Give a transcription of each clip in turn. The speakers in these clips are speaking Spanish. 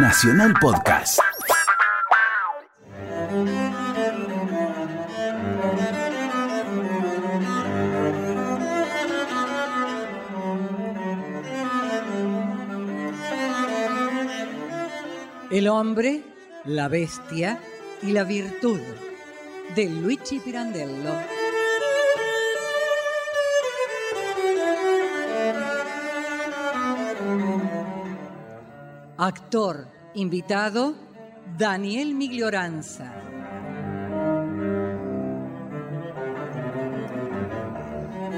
Nacional Podcast. El hombre, la bestia y la virtud de Luigi Pirandello. Actor invitado Daniel Miglioranza.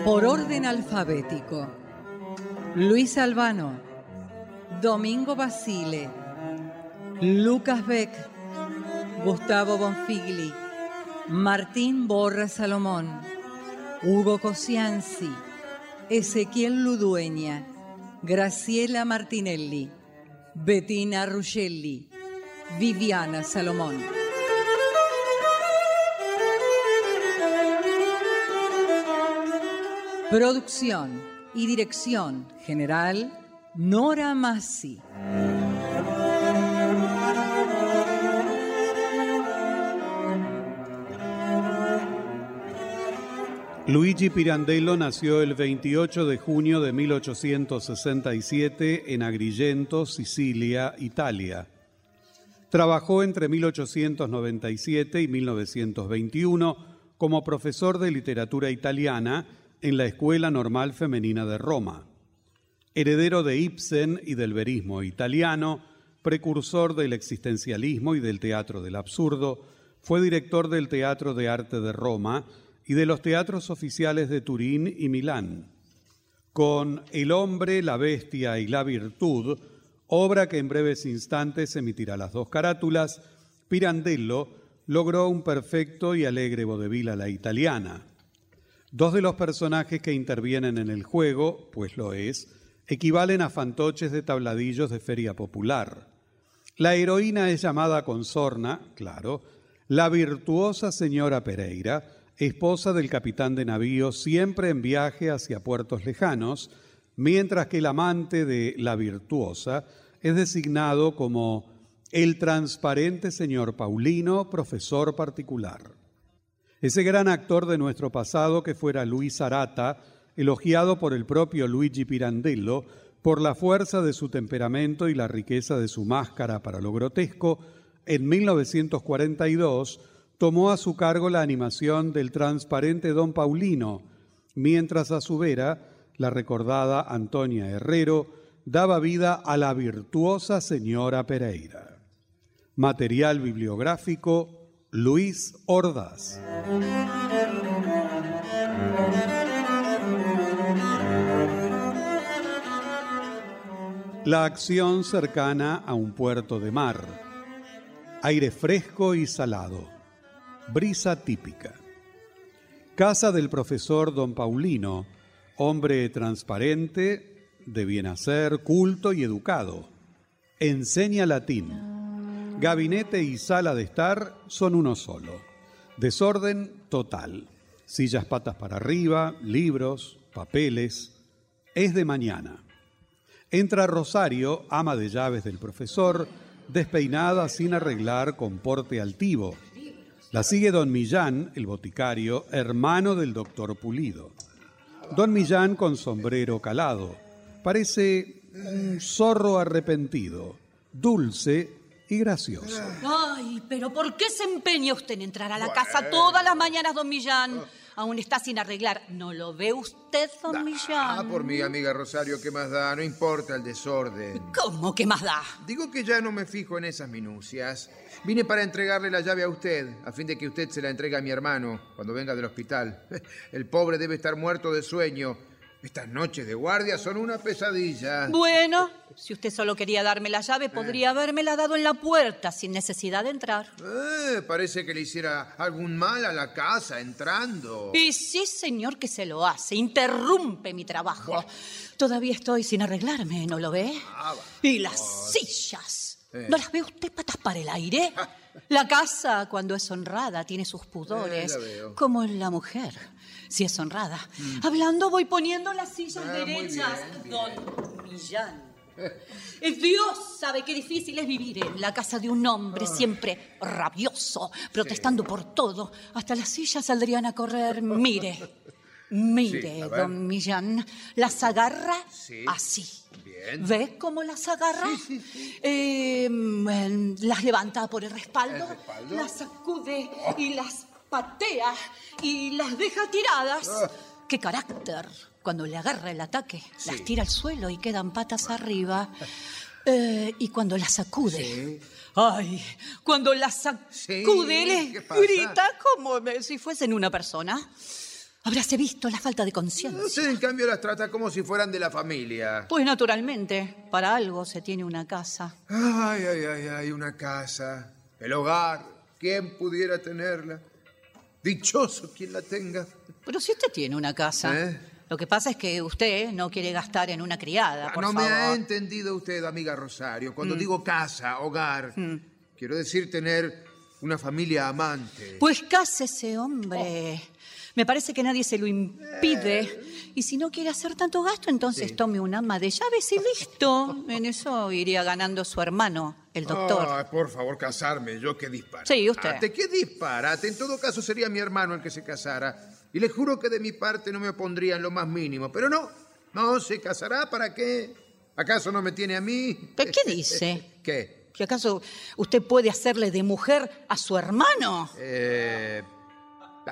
Por orden alfabético. Luis Albano, Domingo Basile, Lucas Beck, Gustavo Bonfigli, Martín Borra Salomón, Hugo Cosianzi, Ezequiel Ludueña, Graciela Martinelli, Bettina Ruscelli, Viviana Salomón. Producción y dirección general, Nora Massi. Luigi Pirandello nació el 28 de junio de 1867 en Agrigento, Sicilia, Italia. Trabajó entre 1897 y 1921 como profesor de literatura italiana en la Escuela Normal Femenina de Roma. Heredero de Ibsen y del verismo italiano, precursor del existencialismo y del teatro del absurdo, fue director del Teatro de Arte de Roma, y de los teatros oficiales de Turín y Milán. Con El hombre, la bestia y la virtud, obra que en breves instantes emitirá las dos carátulas, Pirandello logró un perfecto y alegre vodevil a la italiana. Dos de los personajes que intervienen en el juego, pues lo es, equivalen a fantoches de tabladillos de feria popular. La heroína es llamada con sorna, claro, la virtuosa señora Pereira, esposa del capitán de navío, siempre en viaje hacia puertos lejanos, mientras que el amante de la virtuosa es designado como el transparente señor Paulino, profesor particular. Ese gran actor de nuestro pasado que fuera Luis Arata, elogiado por el propio Luigi Pirandello por la fuerza de su temperamento y la riqueza de su máscara para lo grotesco, en 1942 tomó a su cargo la animación del transparente Don Paulino, mientras a su vera la recordada Antonia Herrero daba vida a la virtuosa señora Pereira. Material bibliográfico Luis Ordaz. La acción cercana a un puerto de mar. Aire fresco y salado Brisa típica. Casa del profesor don Paulino, hombre transparente, de bien hacer, culto y educado. Enseña latín. Gabinete y sala de estar son uno solo. Desorden total. Sillas patas para arriba, libros, papeles. Es de mañana. Entra Rosario, ama de llaves del profesor, despeinada sin arreglar con porte altivo la sigue don Millán, el boticario, hermano del doctor Pulido. Don Millán con sombrero calado. Parece un zorro arrepentido, dulce y gracioso. Ay, pero ¿por qué se empeña usted en entrar a la casa todas las mañanas, don Millán? aún está sin arreglar. ¿No lo ve usted, don Millán? Ah, por mi amiga Rosario, ¿qué más da? No importa el desorden. ¿Cómo que más da? Digo que ya no me fijo en esas minucias. Vine para entregarle la llave a usted, a fin de que usted se la entregue a mi hermano cuando venga del hospital. El pobre debe estar muerto de sueño estas noches de guardia son una pesadilla. Bueno, si usted solo quería darme la llave, podría habérmela dado en la puerta sin necesidad de entrar. Eh, parece que le hiciera algún mal a la casa entrando. Y sí, señor, que se lo hace. Interrumpe mi trabajo. Todavía estoy sin arreglarme, ¿no lo ve? Ah, y las sillas. Eh. ¿No las ve usted patas para el aire? La casa, cuando es honrada, tiene sus pudores, eh, como la mujer si es honrada. Mm. Hablando voy poniendo las sillas ah, derechas. Don Millán. Dios sabe qué difícil es vivir en la casa de un hombre siempre rabioso, protestando por todo. Hasta las sillas saldrían a correr. Mire, mire, Sí, don Millán, las agarra Sí. así. Bien. ¿Ve cómo las agarra? Eh, mm, las levanta por el respaldo, El respaldo. las sacude y las patea y las deja tiradas. ¡Qué carácter! Cuando le agarra el ataque, las tira al suelo y quedan patas arriba. Eh, y cuando las sacude. ¡Ay! Cuando las sacude, Sí, grita como si fuesen una persona. Habráse visto la falta de conciencia. Usted, en cambio, las trata como si fueran de la familia. Pues naturalmente, para algo se tiene una casa. Ay, ay, ay, ay, una casa, el hogar. ¿Quién pudiera tenerla? Dichoso quien la tenga. Pero si usted tiene una casa, ¿Eh? lo que pasa es que usted no quiere gastar en una criada, Ah, por no favor. me ha entendido usted, amiga Rosario. Cuando digo casa, hogar, quiero decir tener una familia amante. Pues cásese, hombre. Me parece que nadie se lo impide. Y si no quiere hacer tanto gasto, entonces tome un ama de llaves y listo. En eso iría ganando su hermano, el doctor. Por favor, casarme. Yo qué disparate. Sí, usted. ¿Qué disparate? En todo caso sería mi hermano el que se casara. Y le juro que de mi parte no me opondría en lo más mínimo. Pero no, no, se casará. ¿Para qué? ¿Acaso no me tiene a mí? ¿Pero qué dice? ¿Qué? ¿Que acaso usted puede hacerle de mujer a su hermano? Eh,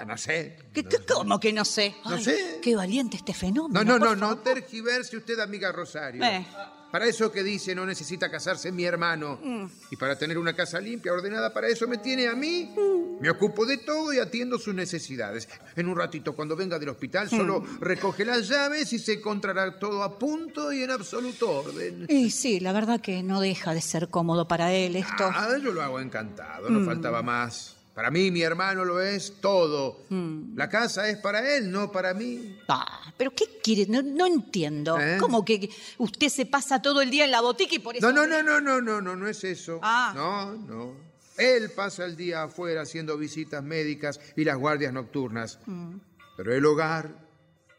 no sé. ¿Qué, qué- ¿Cómo que no sé? No Ay, sé. Qué valiente este fenómeno. No, no, no, no tergiverse usted, amiga Rosario. Eh. Para eso que dice no necesita casarse mi hermano. Mm. Y para tener una casa limpia, ordenada, para eso me tiene a mí. Me ocupo de todo y atiendo sus necesidades. En un ratito, cuando venga del hospital, solo Mm. recoge las llaves y se encontrará todo a punto y en absoluto orden. Y sí, la verdad que no deja de ser cómodo para él esto. Ah, yo lo hago encantado, Mm. no faltaba más. Para mí, mi hermano lo es todo. Mm. La casa es para él, no para mí. Ah, pero ¿qué quiere? No, no entiendo. ¿Eh? ¿Cómo que usted se pasa todo el día en la botica y por eso... No, no, no, no, no, no, no, no es eso. Ah. No, no. Él pasa el día afuera haciendo visitas médicas y las guardias nocturnas. Mm. Pero el hogar,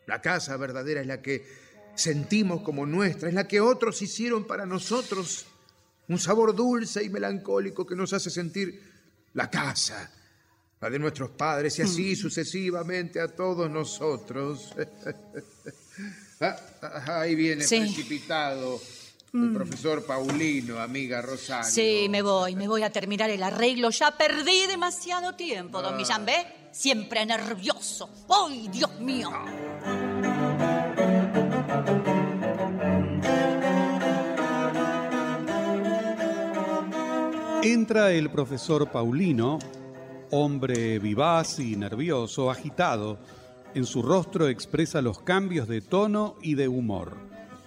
la casa verdadera es la que sentimos como nuestra, es la que otros hicieron para nosotros. Un sabor dulce y melancólico que nos hace sentir la casa, la de nuestros padres y así sucesivamente a todos nosotros. Ah, ah, Ahí viene Sí. precipitado el profesor Paulino, amiga Rosario. Sí, me voy, me voy a terminar el arreglo. Ya perdí demasiado tiempo, Ah. don Millán, ¿ve? Siempre nervioso. ¡Ay, Dios mío! Entra el profesor Paulino, hombre vivaz y nervioso, agitado. En su rostro expresa los cambios de tono y de humor,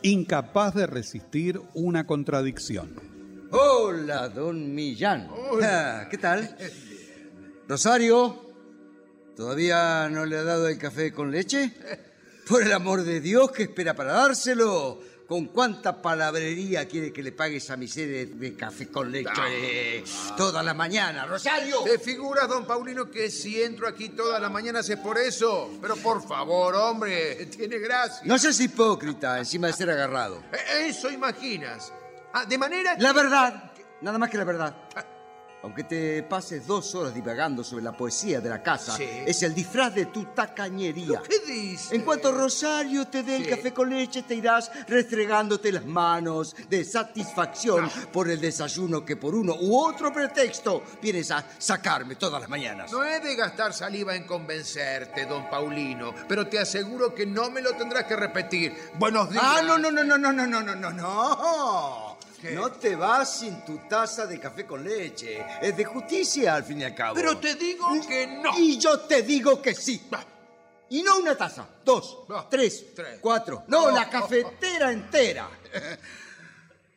incapaz de resistir una contradicción. Hola, don Millán. Ah, ¿Qué tal? Rosario, ¿todavía no le ha dado el café con leche? Por el amor de Dios, ¿qué espera para dárselo? ¿Con cuánta palabrería quiere que le pague esa miseria de café con leche toda la mañana? ¡Rosario! ¿Te figuras, don Paulino, que si entro aquí todas las mañanas es por eso? Pero por favor, hombre, tiene gracia. No seas hipócrita encima de ser agarrado. Eh, Eso imaginas. Ah, de manera que... La verdad, nada más que la verdad. Aunque te pases dos horas divagando sobre la poesía de la casa, Sí. es el disfraz de tu tacañería. ¿Qué dice? En cuanto Rosario te dé el Sí. café con leche, te irás restregándote las manos de satisfacción por el desayuno que por uno u otro pretexto vienes a sacarme todas las mañanas. No he de gastar saliva en convencerte, don Paulino, pero te aseguro que no me lo tendrás que repetir. Buenos días. Ah, no, no, no, no, no, no, no, no, no, no. ¿Qué? No te vas sin tu taza de café con leche. Es de justicia, al fin y al cabo. Pero te digo que no. Y yo te digo que sí. Y no una taza, dos, tres, tres. cuatro. No, No. la cafetera entera.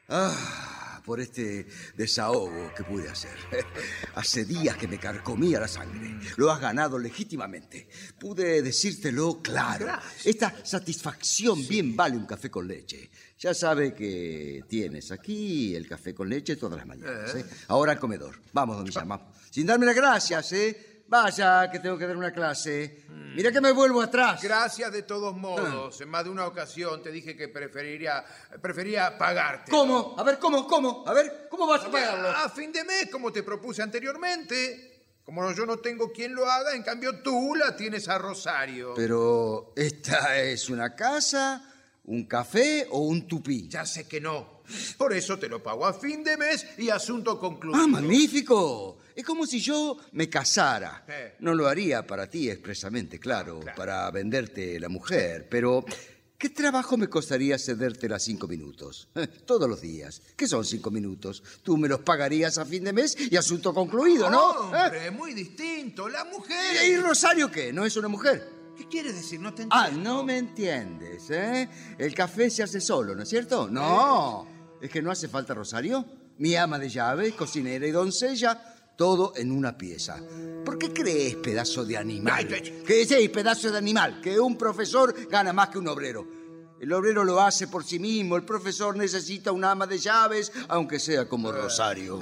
Ah, por este desahogo que pude hacer. Hace días que me carcomía la sangre. Lo has ganado legítimamente. Pude decírtelo claro. Esta satisfacción bien vale un café con leche. Ya sabe que tienes aquí el café con leche todas las mañanas. ¿eh? Ahora al comedor. Vamos, don Millán, vamos. Sin darme las gracias, ¿eh? Vaya, que tengo que dar una clase. Mira que me vuelvo atrás. Gracias de todos modos. En más de una ocasión te dije que preferiría, prefería pagarte. ¿Cómo? A ver, ¿cómo? ¿Cómo? A ver, ¿cómo vas a pagarlo? A fin de mes, como te propuse anteriormente. Como yo no tengo quien lo haga, en cambio tú la tienes a Rosario. Pero, ¿esta es una casa, un café o un tupí? Ya sé que no. Por eso te lo pago a fin de mes y asunto concluido. ¡Ah, magnífico! Es como si yo me casara. Eh. No lo haría para ti expresamente, claro, para venderte la mujer, pero ¿qué trabajo me costaría cederte las cinco minutos? Eh, Todos los días. ¿Qué son cinco minutos? Tú me los pagarías a fin de mes y asunto concluido, ¿no? Hombre, muy distinto. La mujer. ¿Eh? ¿Y Rosario qué? ¿No es una mujer? ¿Qué quieres decir? No te Ah, entiendo. no me entiendes, ¿eh? El café se hace solo, ¿no es cierto? No. ¿Es que no hace falta Rosario? Mi ama de llave, cocinera y doncella, todo en una pieza. ¿Por qué crees, pedazo de animal? Que sí, pedazo de animal, que un profesor gana más que un obrero. El obrero lo hace por sí mismo, el profesor necesita una ama de llaves, aunque sea como Rosario.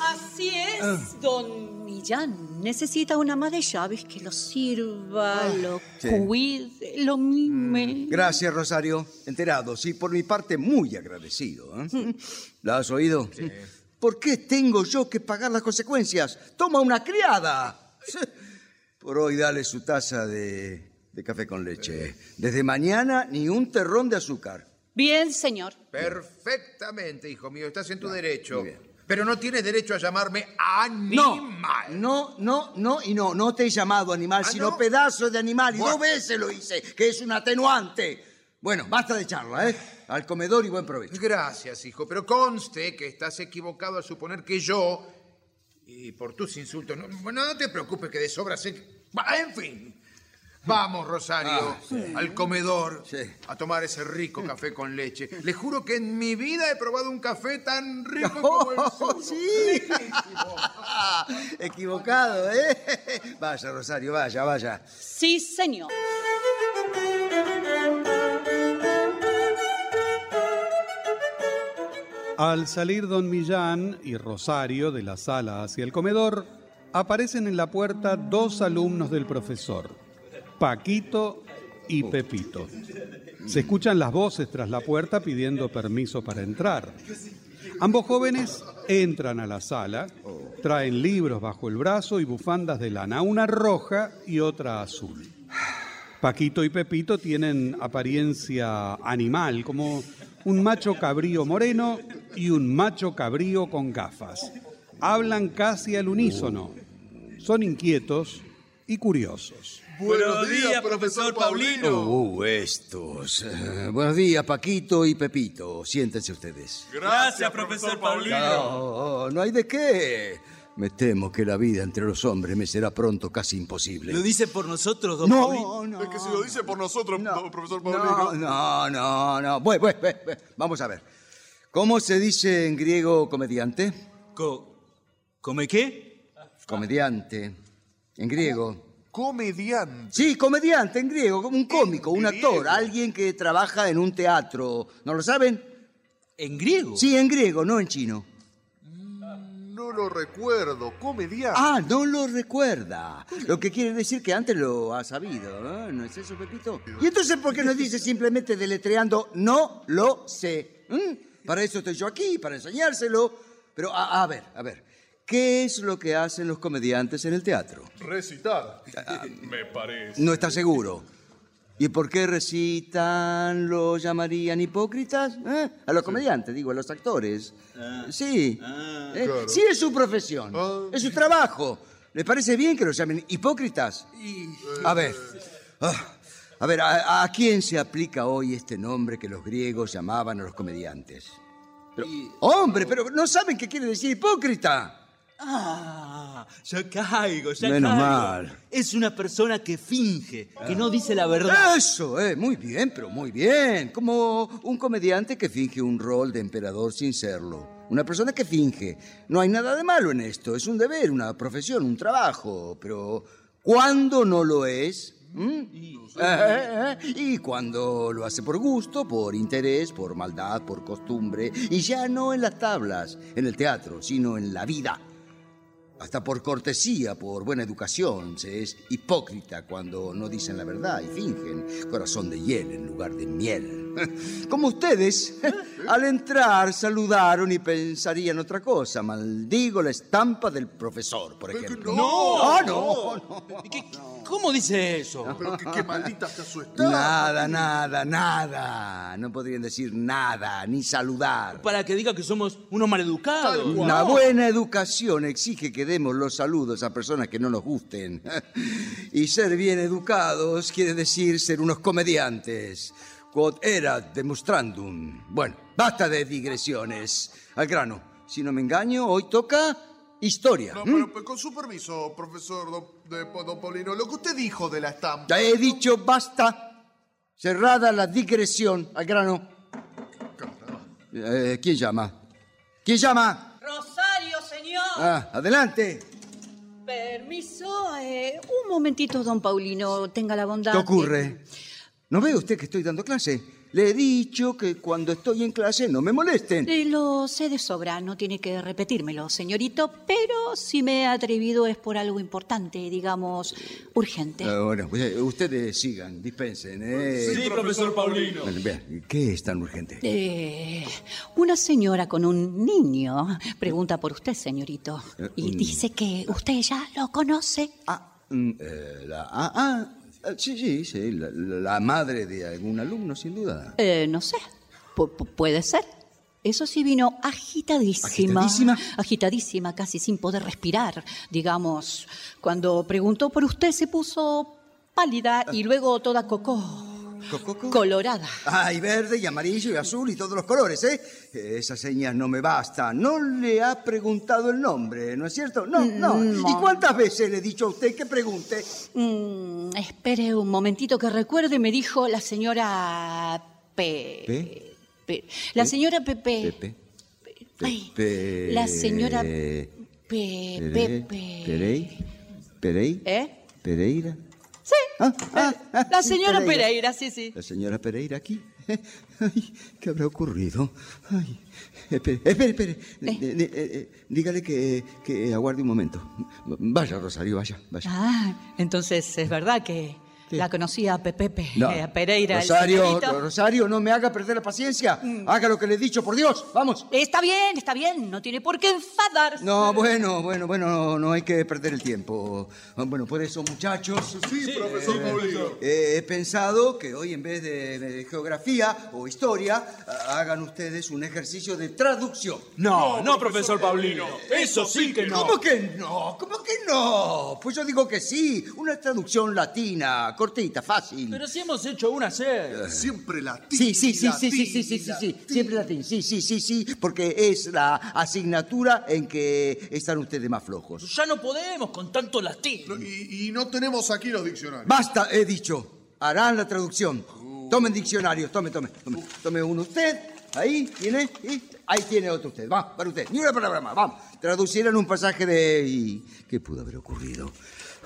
Así es, don Millán. Necesita una ama de llaves que lo sirva, lo sí. cuide, lo mime. Gracias, Rosario. Enterado, sí, por mi parte muy agradecido. ¿eh? ¿La has oído? ¿Por qué tengo yo que pagar las consecuencias? Toma una criada. Por hoy dale su taza de, de café con leche. Desde mañana ni un terrón de azúcar. Bien, señor. Perfectamente, hijo mío. Estás en tu derecho. muy bien. Pero no tienes derecho a llamarme animal. no, no, no y no. No te he llamado animal, ¿Ah, sino no? pedazo de animal. Y dos veces lo hice, que es un atenuante. Bueno, basta de charla, ¿eh? Al comedor y buen provecho. Gracias, hijo. Pero conste que estás equivocado al suponer que yo. Y por tus insultos. No, bueno, no te preocupes que de sobra sé. En fin. Vamos, Rosario, al comedor Sí. a tomar ese rico café con leche. Le juro que en mi vida he probado un café tan rico como el Oh, suyo. sí. Equivocado, ¿eh? Vaya, Rosario, vaya, vaya. Sí, señor. Al salir don Millán y Rosario de la sala hacia el comedor, aparecen en la puerta dos alumnos del profesor, Paquito y Pepito. Se escuchan las voces tras la puerta pidiendo permiso para entrar. Ambos jóvenes entran a la sala, traen libros bajo el brazo y bufandas de lana, una roja y otra azul. Paquito y Pepito tienen apariencia animal, como un macho cabrío moreno y un macho cabrío con gafas. Hablan casi al unísono. Son inquietos y curiosos. Buenos días, profesor Paulino. Uh, estos. Eh, buenos días, Paquito y Pepito. Siéntense ustedes. Gracias, profesor Paulino. Oh, no hay de qué. Me temo que la vida entre los hombres me será pronto casi imposible. ¿Lo dice por nosotros, don Paulino? No, no. Es que si lo dice por nosotros, No, profesor no, Paulino. no, no, no. Bueno, bueno, bueno, bueno. Vamos a ver. ¿Cómo se dice en griego comediante? Co- ¿Come qué? Comediante. En griego. Comediante. Sí, comediante en griego, como un cómico, un actor, griego. alguien que trabaja en un teatro. ¿No lo saben? ¿En griego? Sí, en griego, no en chino. No lo recuerdo. Comediante. Ah, no lo recuerda. Lo que quiere decir que antes lo ha sabido, ¿eh? ¿no es eso, Pepito? ¿Y entonces por qué nos dice simplemente deletreando no lo sé? ¿Mm? Para eso estoy yo aquí, para enseñárselo. Pero, a, a ver, a ver, ¿qué es lo que hacen los comediantes en el teatro? Recitar. Me parece. No está seguro. ¿Y por qué recitan, lo llamarían hipócritas? ¿Eh? A los comediantes, digo, a los actores. sí. ¿Eh? Sí, es su profesión. Es su trabajo. ¿Le parece bien que los llamen hipócritas? A ver. ah, a ver, ¿a, a quién se aplica hoy este nombre que los griegos llamaban a los comediantes? Pero, hombre, pero no saben qué quiere decir hipócrita. Ah, ya caigo, ya Menos caigo. mal. Es una persona que finge, que no dice la verdad. Eso, eh, muy bien, pero muy bien. Como un comediante que finge un rol de emperador sin serlo. Una persona que finge. No hay nada de malo en esto. Es un deber, una profesión, un trabajo. Pero ¿cuándo no lo es? ¿Mm? Eh, eh, eh. Y cuando lo hace por gusto, por interés, por maldad, por costumbre. Y ya no en las tablas, en el teatro, sino en la vida. Hasta por cortesía, por buena educación, se es hipócrita cuando no dicen la verdad y fingen corazón de hiel en lugar de miel. Como ustedes, al entrar saludaron y pensarían otra cosa. Maldigo la estampa del profesor, por ejemplo. ¡No! Ah, no, no. ¿Qué- ¿Cómo dice eso? Pero qué, qué maldita está su estampa. Nada, nada, nada. No podrían decir nada, ni saludar. Para que diga que somos unos maleducados. Una buena educación exige que demos los saludos a personas que no nos gusten. Y ser bien educados quiere decir ser unos comediantes. Quod erat demonstrandum. Bueno, basta de digresiones. Al grano. Si no me engaño, hoy toca historia. No, ¿m? pero, pero con su permiso, profesor don, de- don Paulino, lo que usted dijo de la estampa. Ya he dicho basta. Cerrada la digresión. Al grano. Eh, ¿Quién llama? ¿Quién llama? Rosario, señor. Ah, adelante. Permiso, eh, un momentito, don Paulino, tenga la bondad. ¿Qué ocurre? ¿No ve usted que estoy dando clase? Le he dicho que cuando estoy en clase no me molesten. Eh, lo sé de sobra, no tiene que repetírmelo, señorito, pero si me he atrevido es por algo importante, digamos, urgente. Ah, bueno, pues, eh, ustedes sigan, dispensen. ¿eh? Sí, profesor Paulino. Bueno, vean, ¿qué es tan urgente? Eh, una señora con un niño pregunta por usted, señorito, y un- dice que usted ya lo conoce. Ah, mm, eh, la, ah, ah, sí, sí, sí, la, la madre de algún alumno, sin duda. Eh, no sé, pu- pu- puede ser. Eso sí vino agitadísima. ¿Agitadísima? Agitadísima, casi sin poder respirar. Digamos, cuando preguntó por usted se puso pálida y luego toda cocó. ¿Cococo? Colorada. Ah, y verde, y amarillo, y azul, y todos los colores, ¿eh? Esas señas no me bastan. No le ha preguntado el nombre, ¿no es cierto? No, no. No. ¿Y cuántas veces le he dicho a usted que pregunte? Mm, espere un momentito que recuerde, me dijo la señora. Pe- La señora Pepe. Pepe. Ay, Pe- La señora Pere- Pe... Pepe. Perey. Perey. ¿Eh? Pereira. Ah, ah, ah, La sí, señora Pereira, sí, sí. La señora Pereira aquí. Ay, ¿qué habrá ocurrido? Ay, espere, espere, espere. Eh, eh, eh, dígale que, que aguarde un momento. Vaya, Rosario, vaya, vaya. Ah, entonces es verdad que la conocía a Pepe, No. a Pereira. Rosario. Rosario, no me haga perder la paciencia. Haga lo que le he dicho, por Dios. Vamos. Está bien, está bien, no tiene por qué enfadarse. No, bueno, bueno, bueno, no, no hay que perder el tiempo. Bueno, por eso, muchachos. Sí, profesor Paulino. Eh, he pensado que hoy en vez de, de geografía o historia, ah, hagan ustedes un ejercicio de traducción. No, no, profesor Paulino. Eso sí que no. ¿Cómo que no? ¿Cómo que no? Pues yo digo que sí. Una traducción latina, cortita, fácil. Pero si hemos hecho una serie. Siempre latín. Sí, sí, sí, sí, latín, sí, sí, sí, sí, sí, siempre latín, sí, sí, sí, sí, porque es la asignatura en que están ustedes más flojos. Ya no podemos con tanto latín. Y, y no tenemos aquí los diccionarios. Basta, he dicho, harán la traducción. Tomen diccionarios, tome, tome, tome, tome uno usted, ahí tiene, y ahí tiene otro usted, va, para usted, ni una palabra más, vamos. Traducirán un pasaje de... ¿y ¿Qué pudo haber ocurrido?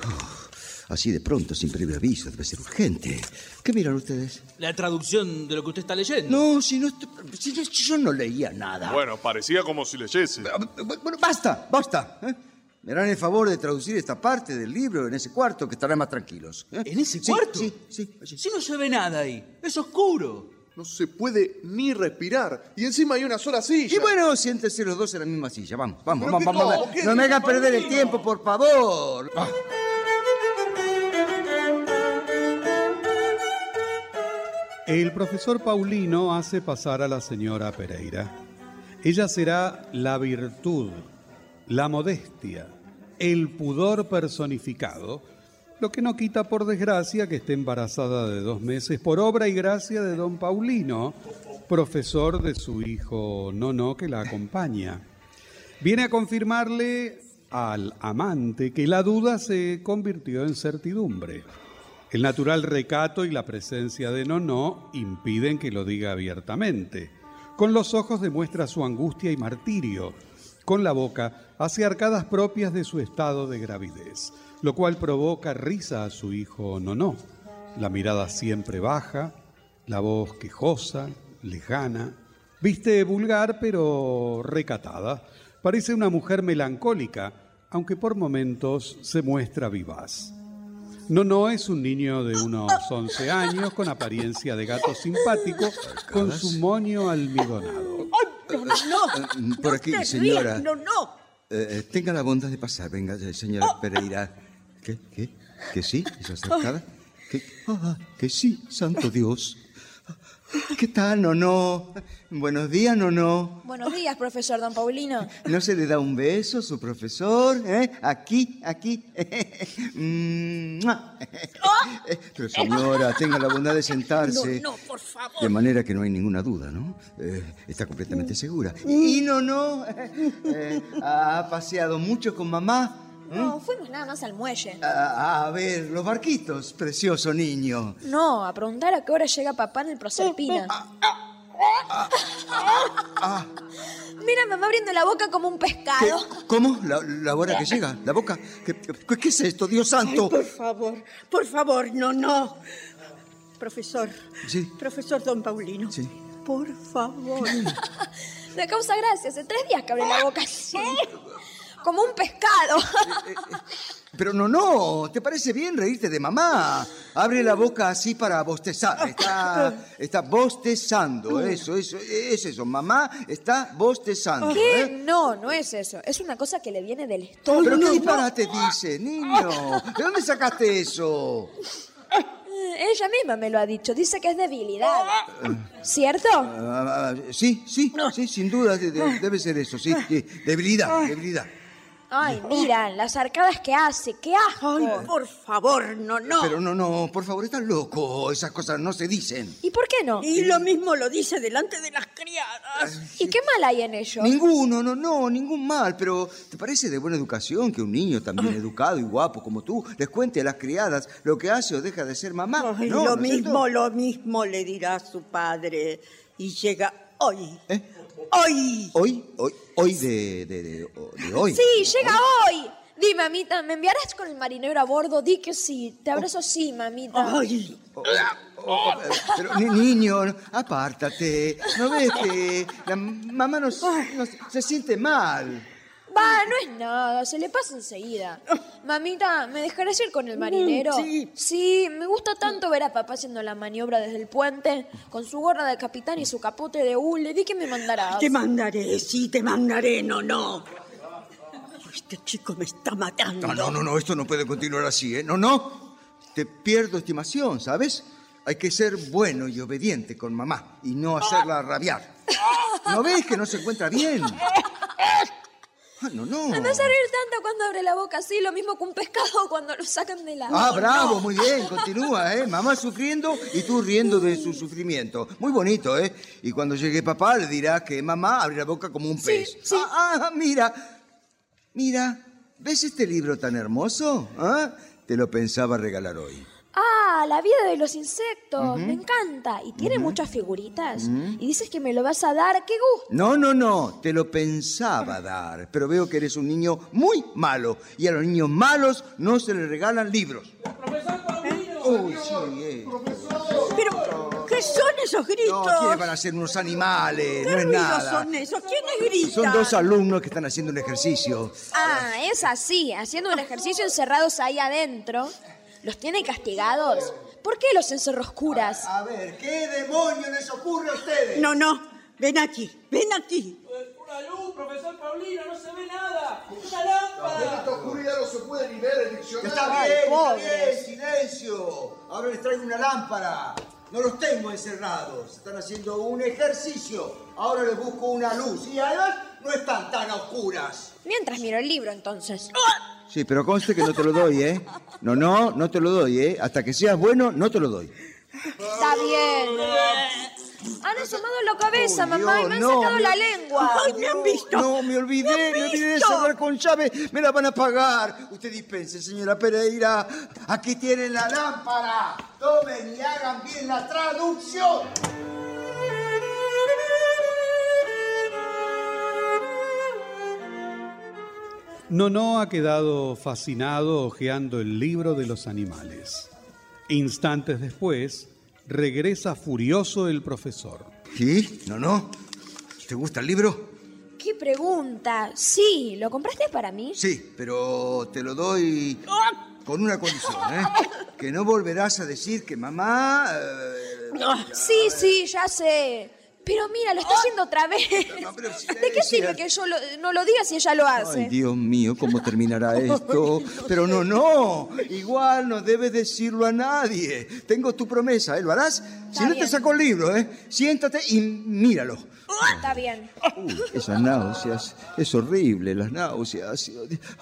Oh, así de pronto, sin previo aviso, debe ser urgente. ¿Qué miran ustedes? La traducción de lo que usted está leyendo. No, si no, estoy- si yo, yo no leía nada. Bueno, parecía como si leyese. Bueno, basta, basta. ¿eh? Me harán el favor de traducir esta parte del libro en ese cuarto que estarán más tranquilos. ¿eh? ¿En ese Sí, cuarto? Sí, sí, sí. Si no se ve nada ahí. Es oscuro. No se puede ni respirar. Y encima hay una sola silla. Y bueno, siéntense los dos en la misma silla. Vamos, vamos, ¿Pero vamos, vamos. no? vamos. ¿Qué No me hagan perder el tiempo, por favor. Ah. El profesor Paulino hace pasar a la señora Pereira. Ella será la virtud, la modestia, el pudor personificado, lo que no quita por desgracia que esté embarazada de dos meses por obra y gracia de don Paulino, profesor de su hijo Nono que la acompaña. Viene a confirmarle al amante que la duda se convirtió en certidumbre. El natural recato y la presencia de Nono impiden que lo diga abiertamente. Con los ojos demuestra su angustia y martirio. Con la boca hace arcadas propias de su estado de gravidez, lo cual provoca risa a su hijo Nono. La mirada siempre baja, la voz quejosa, lejana. Viste vulgar pero recatada. Parece una mujer melancólica, aunque por momentos se muestra vivaz. Nono es un niño de unos 11 años con apariencia de gato simpático con su moño almidonado. Eh, Por aquí, señora. rías, no, no. Eh, eh, tenga la bondad de pasar. Venga, eh, señora Pereira. ¿Qué? ¿Qué? ¿Que sí? ¿Es acertada? ¿Que, ah, que sí, santo Dios. ¿Qué tal, no? Buenos días, no. Buenos días, profesor Don Paulino. ¿No se le da un beso su profesor? ¿Eh? Aquí, aquí. Pero señora, tenga la bondad de sentarse. No, no, por favor. De manera que no hay ninguna duda, ¿no? Eh, está completamente segura. Y no, no. eh, ¿Ha paseado mucho con mamá? ¿Mm? No, fuimos nada más al muelle. A, a ver, los barquitos, precioso niño. No, a preguntar a qué hora llega papá en el Proserpina. Mira, me va abriendo la boca como un ¿Qué? pescado. ¿Cómo? ¿La, la hora que llega? ¿La boca? ¿Qué, qué- qué es esto, Dios santo? Por favor, por favor, no, no. Profesor. Sí. Profesor Don Paulino. Sí. Por favor. Me causa gracia. Hace tres días que abre la boca así. Como un pescado. Pero no, no, ¿te parece bien reírte de mamá? Abre la boca así para bostezar. Está, está bostezando, eso, eso, es eso. Mamá está bostezando. ¿Qué? ¿eh? No, no es eso. Es una cosa que le viene del ¿Pero estómago. qué disparate dice, niño? ¿De dónde sacaste eso? Eh, Ella misma me lo ha dicho. Dice que es debilidad. ¿Cierto? Ah, ah, sí, sí, sí, sin duda de- de- debe ser eso, sí. sí. Debilidad, debilidad. Ay, mira, las arcadas que hace. ¡Qué asco! Ay, por favor, no, no. Pero no, no, por favor, estás loco. Esas cosas no se dicen. ¿Y por qué no? Y lo mismo lo dice delante de las criadas. ¿Y qué mal hay en ello? Ninguno, no, no, ningún mal, pero ¿te parece de buena educación que un niño tan bien educado y guapo como tú les cuente a las criadas lo que hace o deja de ser mamá? Ay, No, lo ¿no es cierto? mismo, lo mismo le dirá a su padre. Y llega hoy. ¿Eh? Hoy. Hoy, hoy, hoy de, de, de- de hoy. Sí, llega hoy. Di, mamita, ¿me enviarás con el marinero a bordo? Di que sí. Te abrazo sí, mamita. Ay. Oh, eh, pero, ni- niño, no, apártate. ¿No ves que la mamá no, no- se siente mal? Va, no es nada, se le pasa enseguida. Mamita, ¿me dejarás ir con el marinero? sí. Sí, me gusta tanto ver a papá haciendo la maniobra desde el puente, con su gorra de capitán y su capote de hule. Di que me mandarás. Te mandaré, sí, te mandaré, no, no. Este chico me está matando. No, no, no, no, esto no puede continuar así, ¿eh? No, no. Te pierdo estimación, ¿sabes? Hay que ser bueno y obediente con mamá y no hacerla rabiar. ¿No ves que no se encuentra bien? Ah, no, no. Me hace reír tanto cuando abre la boca así, lo mismo que un pescado cuando lo sacan de la... Ah, bravo, muy bien, continúa, ¿eh? Mamá sufriendo y tú riendo de su sufrimiento. Muy bonito, ¿eh? Y cuando llegue papá le dirá que mamá abre la boca como un pez. sí. Ah, ah, mira, mira, ¿ves este libro tan hermoso? ¿Ah? Te lo pensaba regalar hoy. Ah, la vida de los insectos, me encanta. Y tiene muchas figuritas. Y dices que me lo vas a dar, qué gusto. No, no, no, te lo pensaba dar, pero veo que eres un niño muy malo y a los niños malos no se les regalan libros. Sí, eh. Pero, ¿qué son esos gritos? No, ¿quiénes van a ser unos animales? ¿Qué No es nada. son esos? ¿Quiénes gritan? Son dos alumnos que están haciendo un ejercicio. Ah, es así, haciendo un ejercicio encerrados ahí adentro. ¿Los tiene castigados? ¿Por qué los encerró oscuras? A ver, ¿qué demonios les ocurre a ustedes? No, no, ven aquí, ven aquí. Una luz, profesor Paulino, no se ve nada. Una lámpara. Esta oscuridad no se puede ni ver el diccionario. Está bien, está bien, silencio. Ahora les traigo una lámpara. No los tengo encerrados. Están haciendo un ejercicio. Ahora les busco una luz. Y además no están tan a oscuras. Mientras miro el libro, entonces. Sí, pero conste que no te lo doy, ¿eh? No, no, no te lo doy, ¿eh? Hasta que seas bueno, no te lo doy. Está bien. Han asomado la cabeza, Oh, mamá, y me han no, sacado la lengua. Ay, me han visto. No, me olvidé, me, olvidé de cerrar con llave. Me la van a pagar. Usted dispense, señora Pereira. Aquí tienen la lámpara. Tomen y hagan bien la traducción. Nono ha quedado fascinado hojeando el libro de los animales. Instantes después, regresa furioso el profesor. ¿Sí? ¿No, no? ¿Te gusta el libro? qué pregunta. Sí, ¿lo compraste para mí? Sí, pero te lo doy con una condición, ¿eh? Que no volverás a decir que mamá... eh, Sí, sí, ya sé. Pero mira, lo está haciendo otra vez. pero si ¿De qué sirve que yo lo- no lo diga si ella lo hace? Ay, Dios mío, ¿cómo terminará esto? Pero no, no, igual no debes decirlo a nadie. Tengo tu promesa, ¿eh? ¿Lo harás? Si no te saco el libro, ¿eh? Siéntate y míralo. Está bien. Uy, esas náuseas, es horrible, las náuseas.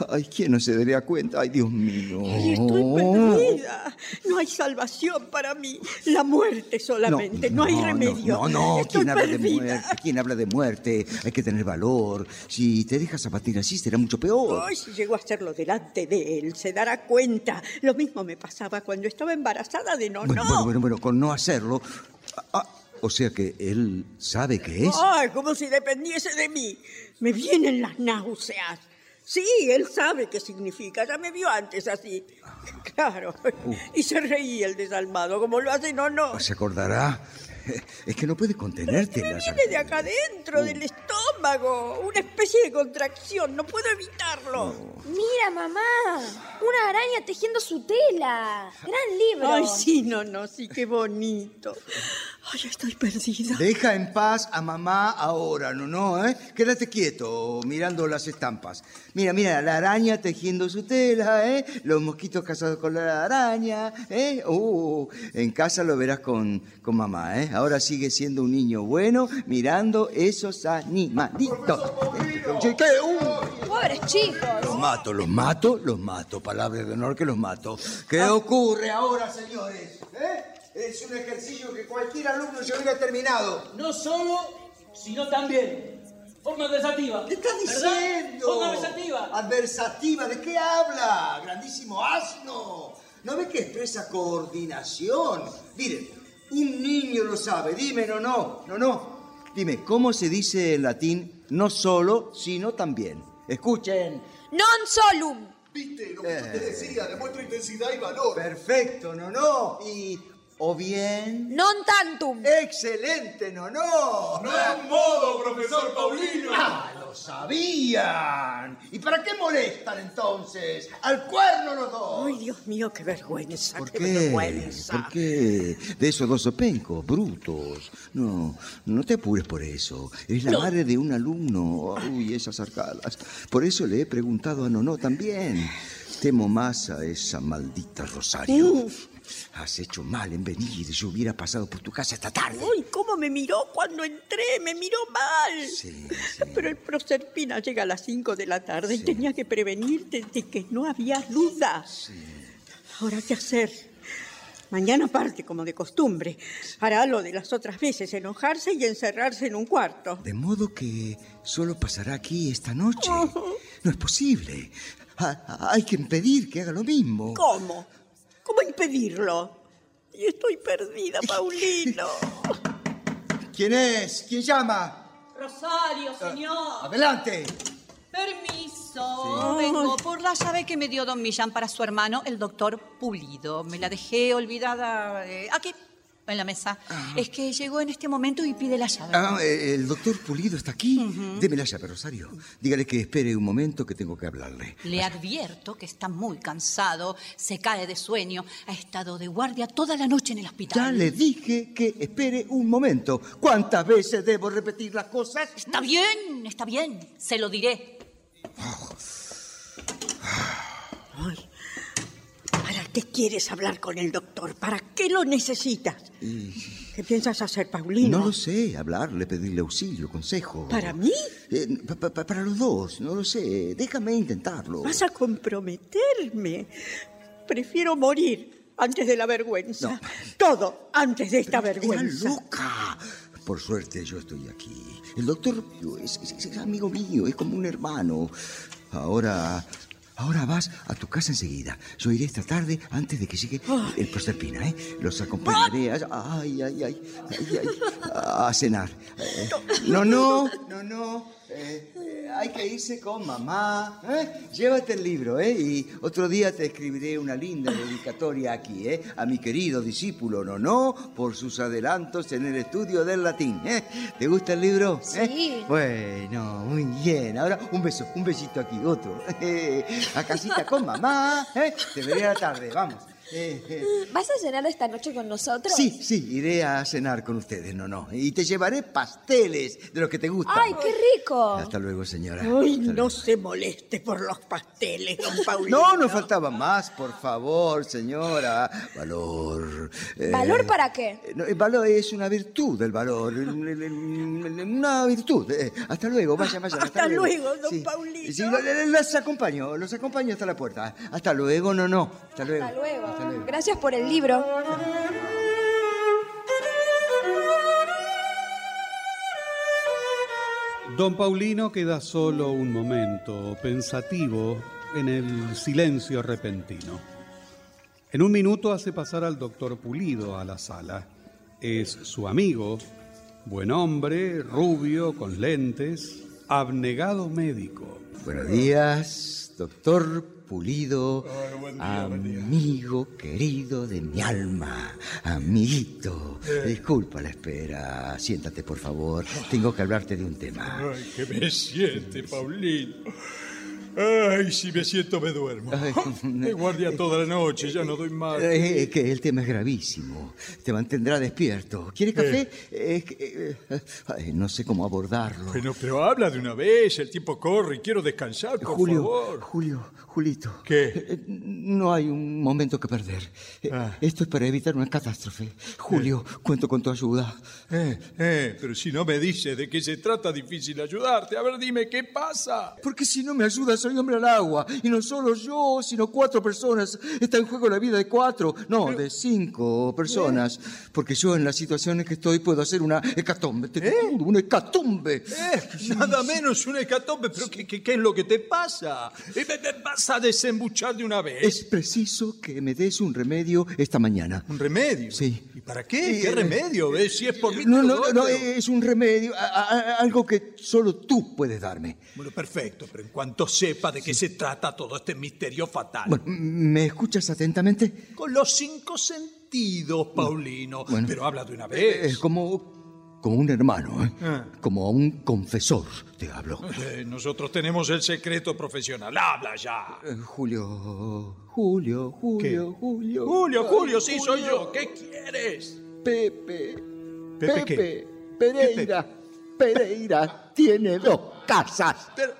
Ay, ¿quién no se daría cuenta? Ay, Dios mío. Ay, estoy perdida. No hay salvación para mí. La muerte solamente. No, hay remedio. No, no, ¿quién habla de muerte? ¿Quién habla de muerte? Hay que tener valor. Si te dejas abatir así, será mucho peor. Ay, si llego a hacerlo delante de él, se dará cuenta. Lo mismo me pasaba cuando estaba embarazada de no, Bueno, no. bueno, bueno, bueno, con no hacerlo. ah, o sea que él sabe qué es. Ay, como si dependiese de mí. Me vienen las náuseas. Sí, él sabe qué significa. Ya me vio antes así. Claro. Y se reía el desalmado, como lo hace no, no. ¿Se acordará? Es que no puede contenerte. Me viene de acá adentro, del estómago. Una especie de contracción. No puedo evitarlo. Mira, mamá. Una araña tejiendo su tela. Gran libro. Ay, sí, no, no, sí, qué bonito. Ay, estoy perdida. Deja en paz a mamá ahora, no, no, ¿eh? Quédate quieto mirando las estampas. Mira, mira, la araña tejiendo su tela, ¿eh? Los mosquitos casados con la araña, ¿eh? Uh, en casa lo verás con, con mamá, ¿eh? Ahora sigue siendo un niño bueno mirando esos animalitos. ¿Qué? Pobres chicos. los mato, los mato, los mato. Palabra de honor que los mato. ¿Qué ocurre ahora, señores? ¿Eh? Es un ejercicio que cualquier alumno ya hubiera terminado. No solo, sino también. Forma adversativa. ¿Qué estás diciendo? Forma adversativa. ¿Adversativa? ¿De qué habla? Grandísimo asno. ¿No ve que expresa coordinación? Mire, un niño lo sabe. Dime, no, no, no, no. Dime, ¿cómo se dice en latín no solo, sino también? Escuchen. Non solum. Viste lo que yo te decía, demuestra intensidad y valor. Perfecto, no, no. Y, o bien... Non tantum. Excelente, no, no. No hay modo, profesor Paulino. Ah, lo sabían. ¿Y para qué molestan entonces? Al cuerno los dos. Ay, Dios mío, qué vergüenza, ¿Por qué, qué? vergüenza. ¿Por qué? De esos dos opencos, brutos. No, no te apures por eso. Es la madre de un alumno. Uy, esas arcadas. Por eso le he preguntado a Nono también. Temo más a esa maldita Rosario. Has hecho mal en venir. Yo hubiera pasado por tu casa esta tarde. Ay, cómo me miró cuando entré, me miró mal. Sí, Pero el Proserpina llega a las 5 de la tarde y tenía que prevenirte de que no había duda. Ahora, ¿qué hacer? Mañana parte, como de costumbre. Hará lo de las otras veces, enojarse y encerrarse en un cuarto. De modo que solo pasará aquí esta noche. No es posible. Ha- hay que impedir que haga lo mismo. ¿Cómo? ¿Cómo impedirlo? Y estoy perdida, Paulino. ¿Quién es? ¿Quién llama? Rosario, señor. Adelante. Permiso. Vengo por la llave que me dio don Millán para su hermano, el doctor Pulido. Me la dejé olvidada eh, aquí, en la mesa. Es que llegó en este momento y pide la llave. Ah, eh, el doctor Pulido está aquí. Deme la llave, Rosario. Dígale que espere un momento que tengo que hablarle. Le advierto que está muy cansado, se cae de sueño, ha estado de guardia toda la noche en el hospital. Ya le dije que espere un momento. ¿Cuántas veces debo repetir las cosas? Está bien, está bien, se lo diré. Ay, ¿Para qué quieres hablar con el doctor? ¿Para qué lo necesitas? ¿Qué piensas hacer, Paulino? No lo sé, hablarle, pedirle auxilio, consejo. ¿Para mí? Eh, pa- pa- para los dos, no lo sé. Déjame intentarlo. Vas a comprometerme. Prefiero morir antes de la vergüenza. Todo antes de esta Era vergüenza. loca. Por suerte yo estoy aquí. El doctor es, es- es amigo mío, es como un hermano. Ahora, ahora vas a tu casa enseguida. Yo iré esta tarde antes de que llegue el Proserpina, ¿eh? Los acompañaré a, ay, ay, ay, ay, ay, a cenar. Eh, no, no, no, no. Eh, eh, hay que irse con mamá. ¿eh? Llévate el libro, ¿eh? Y otro día te escribiré una linda dedicatoria aquí, ¿eh? A mi querido discípulo Nono por sus adelantos en el estudio del latín, ¿eh? ¿Te gusta el libro? Sí. Bueno, muy bien. Ahora un beso, un besito aquí, otro. A casita con mamá, ¿eh? Te veré a la tarde, vamos. ¿Vas a cenar esta noche con nosotros? Sí, sí, iré a cenar con ustedes, no, no. Y te llevaré pasteles de los que te gustan. ¡Ay, qué rico! Hasta luego, señora. Ay, Hasta no se moleste por los pasteles, don Paulino. No, no faltaba más, por favor, señora. Valor. eh, ¿Valor para qué? eh, no, el valor es una virtud, el valor. Una virtud. eh. Hasta luego, vaya, vaya. Hasta luego, don Paulino. Sí, lo- lo- los acompaño, los acompaño hasta la puerta. Hasta luego, no, no. Hasta luego. Hasta luego. Hasta luego. Gracias por el libro. Don Paulino queda solo un momento, pensativo, en el silencio repentino. En un minuto hace pasar al doctor Pulido a la sala. Es su amigo, buen hombre, rubio, con lentes, abnegado médico. Buenos días, doctor Pulido, amigo querido de mi alma, amiguito. Disculpa la espera, siéntate por favor, tengo que hablarte de un tema. Ay, que me siente, Paulino. Ay, si me siento me duermo. Me guardia toda la noche, ya no doy más. Eh, que el tema es gravísimo, te mantendrá despierto. ¿Quieres café? Eh, que, eh, ay, no sé cómo abordarlo. Bueno, pero habla de una vez, el tiempo corre y quiero descansar, por Julio, favor. Julio, Julito. ¿Qué? Eh, No hay un momento que perder. Eh, Ah. Esto es para evitar una catástrofe. Julio, cuento con tu ayuda. Eh, eh, pero si no me dices de qué se trata, difícil ayudarte. A ver, dime, ¿qué pasa? Porque si no me ayudas, soy hombre al agua. Y no solo yo, sino cuatro personas. Está en juego la vida de cuatro, no, de cinco personas. Porque yo en la situación en que estoy puedo hacer una hecatombe. Te juro, una hecatombe. Eh, nada menos una hecatombe, pero ¿qué, qué, qué es lo que te pasa? Eh, vas a desembuchar de una vez. Es preciso que me des un remedio esta mañana. ¿Un remedio? Sí. ¿Y para qué? Eh, ¿Qué eh, remedio? Eh, Si es por mí, No, no, no, es un remedio, a- a- algo que solo tú puedes darme. Bueno, perfecto, pero en cuanto sepa de qué se trata todo este misterio fatal. Bueno, ¿me escuchas atentamente? Con los cinco sentidos, Paulino. Bueno. Pero habla de una Es vez. como, como un hermano, ¿eh? Ah. como un confesor, te hablo. Eh, nosotros tenemos el secreto profesional. Habla ya. Eh, Julio, Julio, Julio, Julio. Julio, Julio, sí, soy yo. ¿Qué quieres? Pepe, ¿Pepe? Pereira, Pereira tiene dos casas. Pero,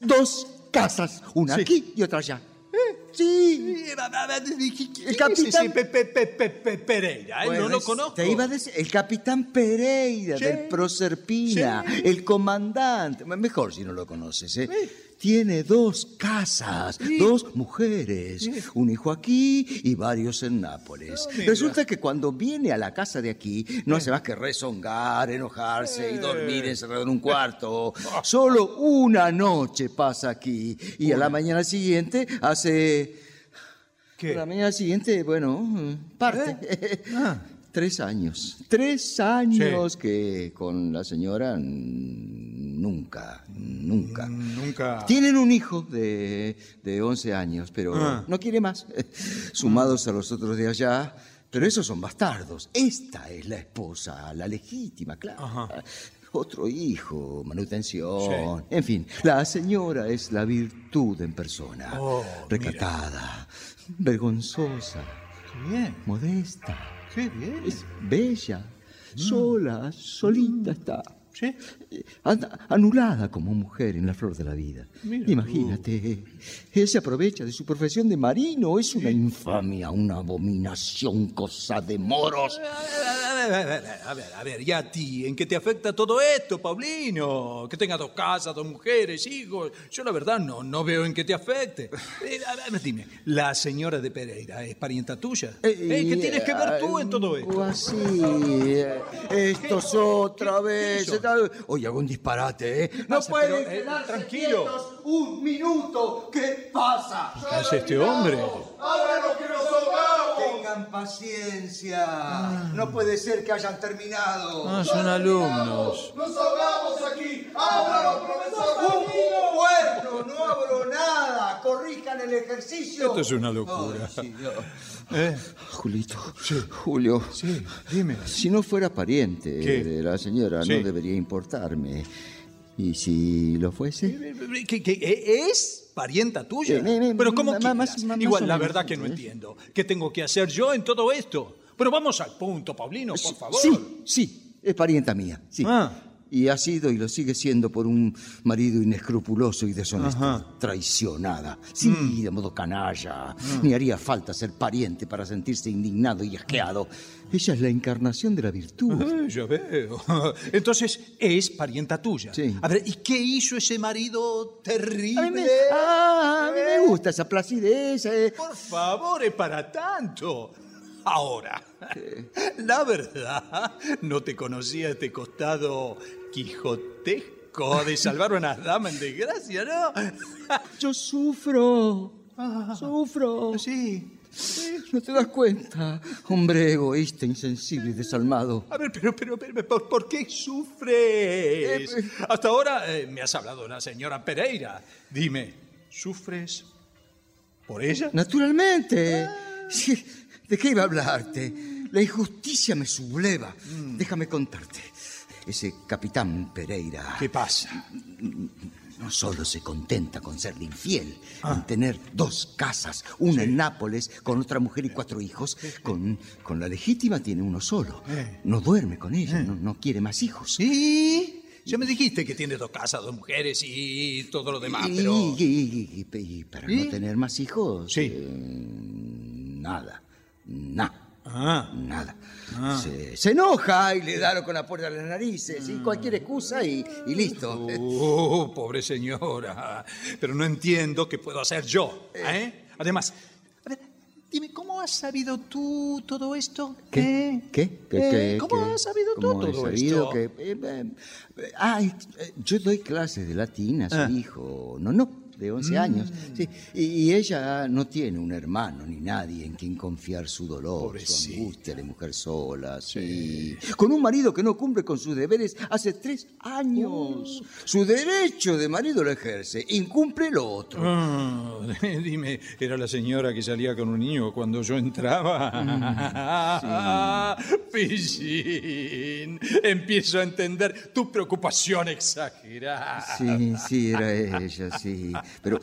Dos casas, una Sí. aquí y otra allá. Sí. el capitán- Pepe Pereira, ¿eh? Bueno, no lo conozco. Te iba a decir, el capitán Pereira Sí. del Proserpina, Sí. el comandante, mejor si no lo conoces, ¿eh? Tiene dos casas, dos mujeres, un hijo aquí y varios en Nápoles. Resulta que cuando viene a la casa de aquí, no hace más que rezongar, enojarse y dormir encerrado en un cuarto. Solo una noche pasa aquí y a la mañana siguiente hace... ¿Qué? A la mañana siguiente, bueno, parte. Ah. Tres años. Tres años que con la señora nunca, nunca. Nunca. Tienen un hijo de, de 11 años, pero Ah. no quiere más. Sumados a los otros de allá. Pero esos son bastardos. Esta es la esposa, la legítima, claro. Ajá. Otro hijo, manutención. En fin, la señora es la virtud en persona. Oh, recatada, vergonzosa, Bien. modesta. Qué bien. Es bella, sola, solita está. Sí. Eh, anulada como mujer en la flor de la vida. Mira Imagínate, él se aprovecha de su profesión de marino, es una infamia, una abominación, cosa de moros. A ver, a ver, a ver, a ver, ¿y a ti? ¿En qué te afecta todo esto, Paulino? Que tenga dos casas, dos mujeres, hijos. Yo la verdad no, no veo en qué te afecte. Eh, a ver, dime, ¿la señora de Pereira es parienta tuya? Eh, ¿Qué tienes que ver tú en todo esto? así. eh, Esto es otra vez. hizo? Eh, Oye, hago un disparate, ¿eh? No Pero, eh, tranquilo. un minuto. ¿Qué pasa? ¿Qué hace este hombre? ¡Ahora lo que nos ahogamos! Tengan paciencia. No puede ser que hayan terminado. Ah, son alumnos. ¡Nos ahogamos aquí! ¡Ábralo, profesor! Bueno, no abro nada. Corrijan el ejercicio. Esto es una locura. Ay, sí, Dios. ¿Eh? Julito, Julio. Sí, dime. Si no fuera pariente ¿Qué? de la señora, Sí. no debería importarme. ¿Y si lo fuese? ¿Que, que es parienta tuya? Eh, eh, eh, Pero ¿cómo más- más- Igual, la verdad que no ¿eh? entiendo. ¿Qué tengo que hacer yo en todo esto? Pero vamos al punto, Paulino, por favor. Sí, sí, es parienta mía, sí. Ah. Y ha sido y lo sigue siendo por un marido inescrupuloso y deshonesto, Ajá. traicionada. Sí, Mm. de modo canalla. Ni haría falta ser pariente para sentirse indignado y asqueado. Ella es la encarnación de la virtud. Ah, ya veo. Entonces, es parienta tuya. Sí. A ver, ¿y qué hizo ese marido terrible? A mí me, ah, a mí me gusta esa placidez. eh. Por favor, es para tanto. Ahora, la verdad, no te conocía este costado quijotesco de salvar a unas damas en desgracia, ¿no? Yo sufro, sufro. Sí. ¿No te das cuenta? Hombre egoísta, insensible y desalmado. A ver, pero, pero, pero, ¿por, por qué sufres? Hasta ahora eh, me has hablado de la señora Pereira. Dime, ¿sufres por ella? Naturalmente. Sí, ¿De qué iba a hablarte? La injusticia me subleva. Déjame contarte. Ese capitán Pereira ¿Qué pasa? no solo se contenta con serle infiel, en tener dos casas, una en Nápoles con otra mujer y cuatro hijos, con, con la legítima tiene uno solo. No duerme con ella, no, no quiere más hijos. Sí, ya me dijiste que tiene dos casas, dos mujeres y todo lo demás, y, pero... y- y- y- y para ¿Y? no tener más hijos, Sí. eh, nada, nada. Ah, Nada. Se, se enoja y le da con la puerta a las narices, y cualquier excusa y, y listo. Oh, pobre señora. Pero no entiendo qué puedo hacer yo. ¿eh? Además, a ver, dime, ¿cómo has sabido tú todo esto? ¿Qué? ¿Eh? ¿Qué? ¿Qué? Eh, ¿Cómo qué- has sabido tú cómo he todo sabido esto? que- eh, eh, eh, ah, eh, yo doy clases de latín a su Ah. hijo, no, no, de 11 años. Sí, y, y ella no tiene un hermano ni nadie en quien confiar su dolor, su angustia de mujer sola, sí. Con un marido que no cumple con sus deberes hace tres años. Su derecho de marido lo ejerce, incumple lo otro. Ah, dime, ¿era la señora que salía con un niño cuando yo entraba? Pichín, empiezo a entender tu preocupación exagerada. Sí, sí, era ella, sí. Pero,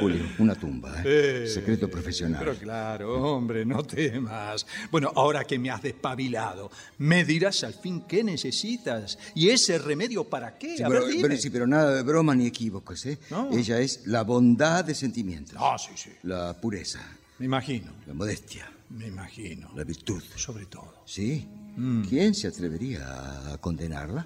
Julio, una tumba, ¿eh? Eh, Secreto profesional. Pero claro, hombre, no temas. Bueno, ahora que me has despabilado, me dirás al fin qué necesitas. ¿Y ese remedio para qué? Sí, A pero, ver, dime. pero sí, pero nada de broma ni equívocos, ¿eh? No. Ella es la bondad de sentimientos. Ah, sí, sí. La pureza, Me imagino, la modestia, me imagino. la virtud. Sobre todo. ¿Sí? Mm. ¿Quién se atrevería a condenarla?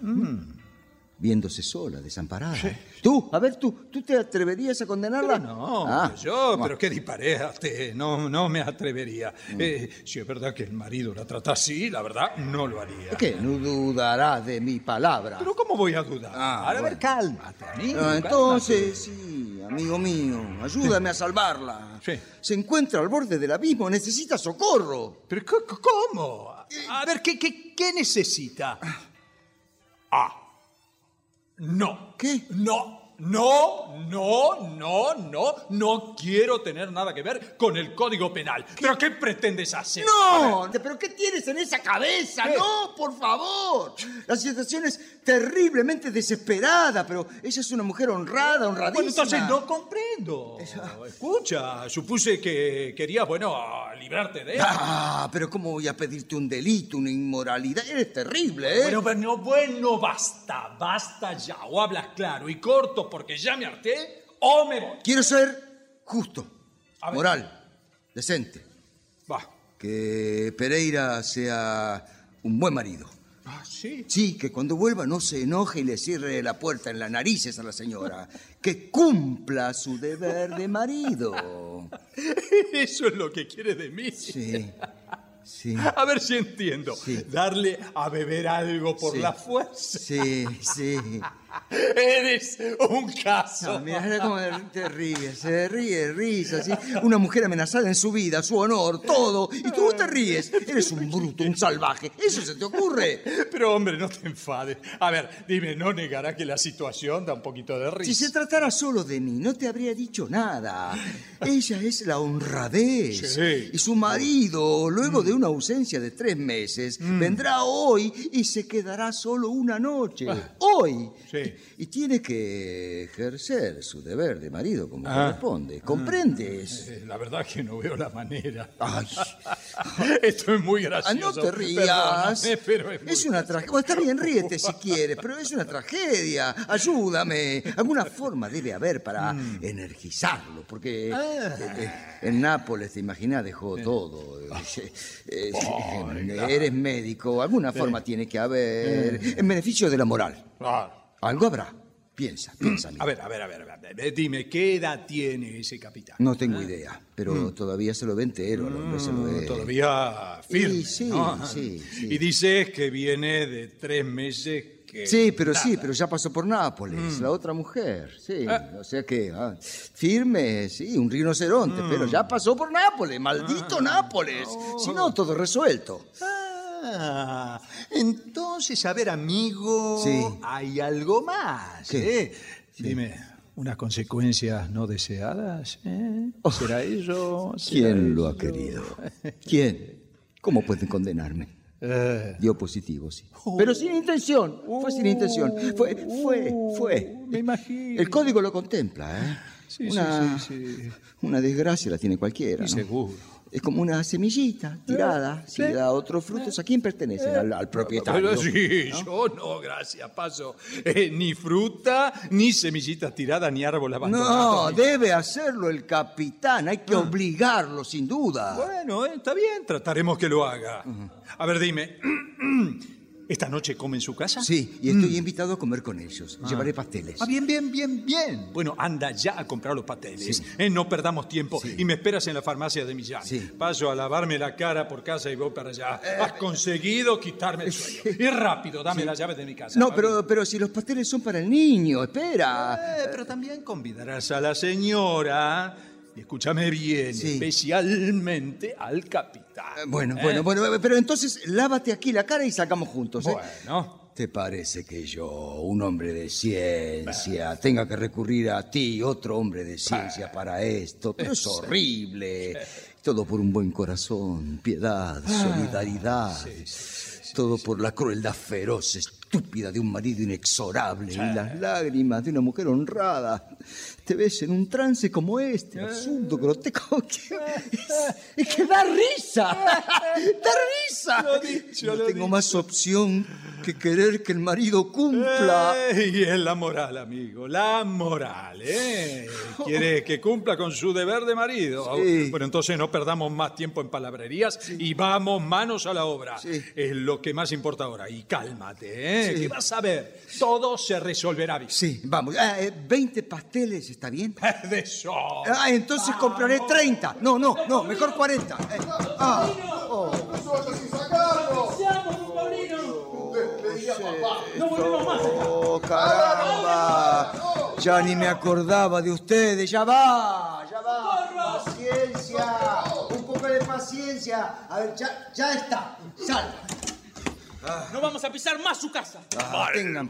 Viéndose sola, desamparada. Tú, a ver, tú, ¿tú te atreverías a condenarla? Pero no, Ah, yo, ah. pero qué disparate, no, no me atrevería. Eh, si es verdad que el marido la trata así, la verdad, no lo haría. ¿Qué? No dudará de mi palabra. Pero ¿cómo voy a dudar? Ah, a ver, cálmate, amigo. Ah, cálmate. entonces, sí, amigo mío, ayúdame a salvarla. Sí. Se encuentra al borde del abismo, necesita socorro. ¿Pero cómo? A ver, ¿qué, qué, qué necesita? Ah. No. ¿Qué? No, no, no, no, no. No quiero tener nada que ver con el Código Penal. ¿Pero qué pretendes hacer? No, pero ¿qué tienes en esa cabeza? ¿Qué? No, por favor. La situación es terriblemente desesperada, pero ella es una mujer honrada, honradísima. Bueno, entonces no comprendo. Escucha, supuse que querías, bueno, librarte de él. Ah, pero ¿cómo voy a pedirte un delito, una inmoralidad? Eres terrible, ¿eh? Bueno, bueno, bueno, basta, basta ya. O hablas claro y corto porque ya me harté, o me voy. Quiero ser justo, A ver. moral, decente. Va. Que Pereira sea un buen marido. Ah, sí. Sí, que cuando vuelva no se enoje y le cierre la puerta en las narices a la señora. Que cumpla su deber de marido. Eso es lo que quiere de mí. Sí, sí, A ver si entiendo. Sí. Darle a beber algo por Sí. la fuerza. sí, sí. Eres un caso. No, mira cómo te ríes, se ríe, risa, así. Una mujer amenazada en su vida, su honor, todo. Y tú te ríes. Eres un bruto, un salvaje. ¿Eso se te ocurre? Pero hombre, no te enfades. A ver, dime, ¿no negará que la situación da un poquito de risa? Si se tratara solo de mí, no te habría dicho nada. Ella es la honradez. Sí. Y su marido, luego de una ausencia de tres meses, vendrá hoy y se quedará solo una noche. Hoy. Sí. Y tiene que ejercer su deber de marido como Ah. corresponde. ¿Comprendes? Eh, La verdad que no veo la manera. Ay. Esto es muy Ah, gracioso. no te rías. Perdóname, pero es muy Es una tragedia. Está bien, ríete si quieres, pero es una tragedia. Ayúdame. Alguna forma debe haber para Mm. energizarlo, porque Ah. eh, eh, en Nápoles, te imaginas, dejó todo. Eh, eh, eh, eres médico, alguna forma tiene que haber. En beneficio de la moral. Claro. Algo habrá. Piensa, piensa. amigo. A ver, a ver, a ver, a ver. Eh, Dime, ¿qué edad tiene ese capitán? No tengo idea, pero todavía se lo ve entero, al hombre se lo ve. Mm, Todavía firme. Y sí, ¿no? sí, sí. Y dices que viene de tres meses que. Sí, pero sí, pero ya pasó por Nápoles, la otra mujer, sí. Ah. O sea que, ah, firme, sí, un rinoceronte, pero ya pasó por Nápoles, maldito Nápoles. Si no, todo resuelto. Ah, entonces, a ver, amigo, Sí. hay algo más. ¿Qué? ¿eh? Dime, unas consecuencias no deseadas. ¿eh? ¿Será eso? ¿Será Oh. ¿Quién lo ha eso? querido? ¿Quién? ¿Cómo pueden condenarme? Eh, Dio positivo, sí. Pero sin intención, fue sin intención. Fue, fue, fue. me imagino. El código lo contempla, ¿eh? Sí, sí, una, sí, sí. una desgracia la tiene cualquiera, Y ¿no? seguro. Es como una semillita tirada. Si da otros frutos, ¿a quién pertenecen? Al, al propietario. Pero sí, yo no, gracias, paso. Eh, ni fruta, ni semillitas tiradas, ni árbol abandonado. No, debe hacerlo el capitán. Hay que obligarlo, sin duda. Bueno, eh, está bien, trataremos que lo haga. A ver, dime, ¿esta noche come en su casa? Sí, y estoy invitado a comer con ellos. Llevaré pasteles. Ah, bien, bien, bien, bien. Bueno, anda ya a comprar los pasteles. Eh, no perdamos tiempo. Y me esperas en la farmacia de Millán. Sí. Eh. Paso a lavarme la cara por casa y voy para allá. Has conseguido quitarme el sueño. Y rápido, dame las llaves de mi casa. No, pero, pero si los pasteles son para el niño, espera. Eh, pero también convidarás a la señora, y escúchame bien, Sí. especialmente al capitán. Eh, Bueno, ¿eh? bueno, bueno, pero entonces lávate aquí la cara y sacamos juntos. ¿eh? Bueno. ¿Te parece que yo, un hombre de ciencia, tenga que recurrir a ti, otro hombre de ciencia, para esto? Pero es horrible. Todo por un buen corazón, piedad, solidaridad. Todo por la crueldad feroz, estúpida de un marido inexorable y las lágrimas de una mujer honrada. Te ves en un trance como este, absurdo, grotesco. que- que da risa. Da risa. Lo dicho, no lo tengo más opción que querer que el marido cumpla. Eh, y es la moral, amigo, la moral, ¿eh? Quiere que cumpla con su deber de marido. Sí. Bueno, entonces no perdamos más tiempo en palabrerías y vamos manos a la obra. Sí. Es lo que más importa ahora. Y cálmate, ¿eh? Sí. Que vas a ver, todo se resolverá bien. Sí, vamos. Ah, eh, 20 pasteles, ¿está bien? De eso. Ah, entonces compraré 30. No, no, no, mejor 40. Eh, ah, papá. ¡No volvemos más! oh, caramba. Ya ni me acordaba de ustedes. Ya va, ya va. Paciencia. Un poco de paciencia. A ver, ya, ya está. Sal. ¡No vamos a pisar más su casa! Ah, tengan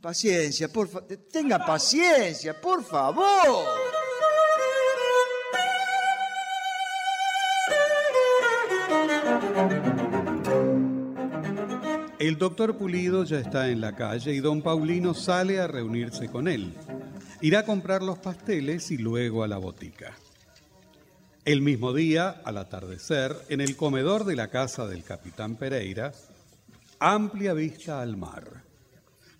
paciencia, por favor. Tenga paciencia, por favor. El doctor Pulido ya está en la calle y don Paulino sale a reunirse con él. Irá a comprar los pasteles y luego a la botica. El mismo día, al atardecer, en el comedor de la casa del capitán Pereira, amplia vista al mar.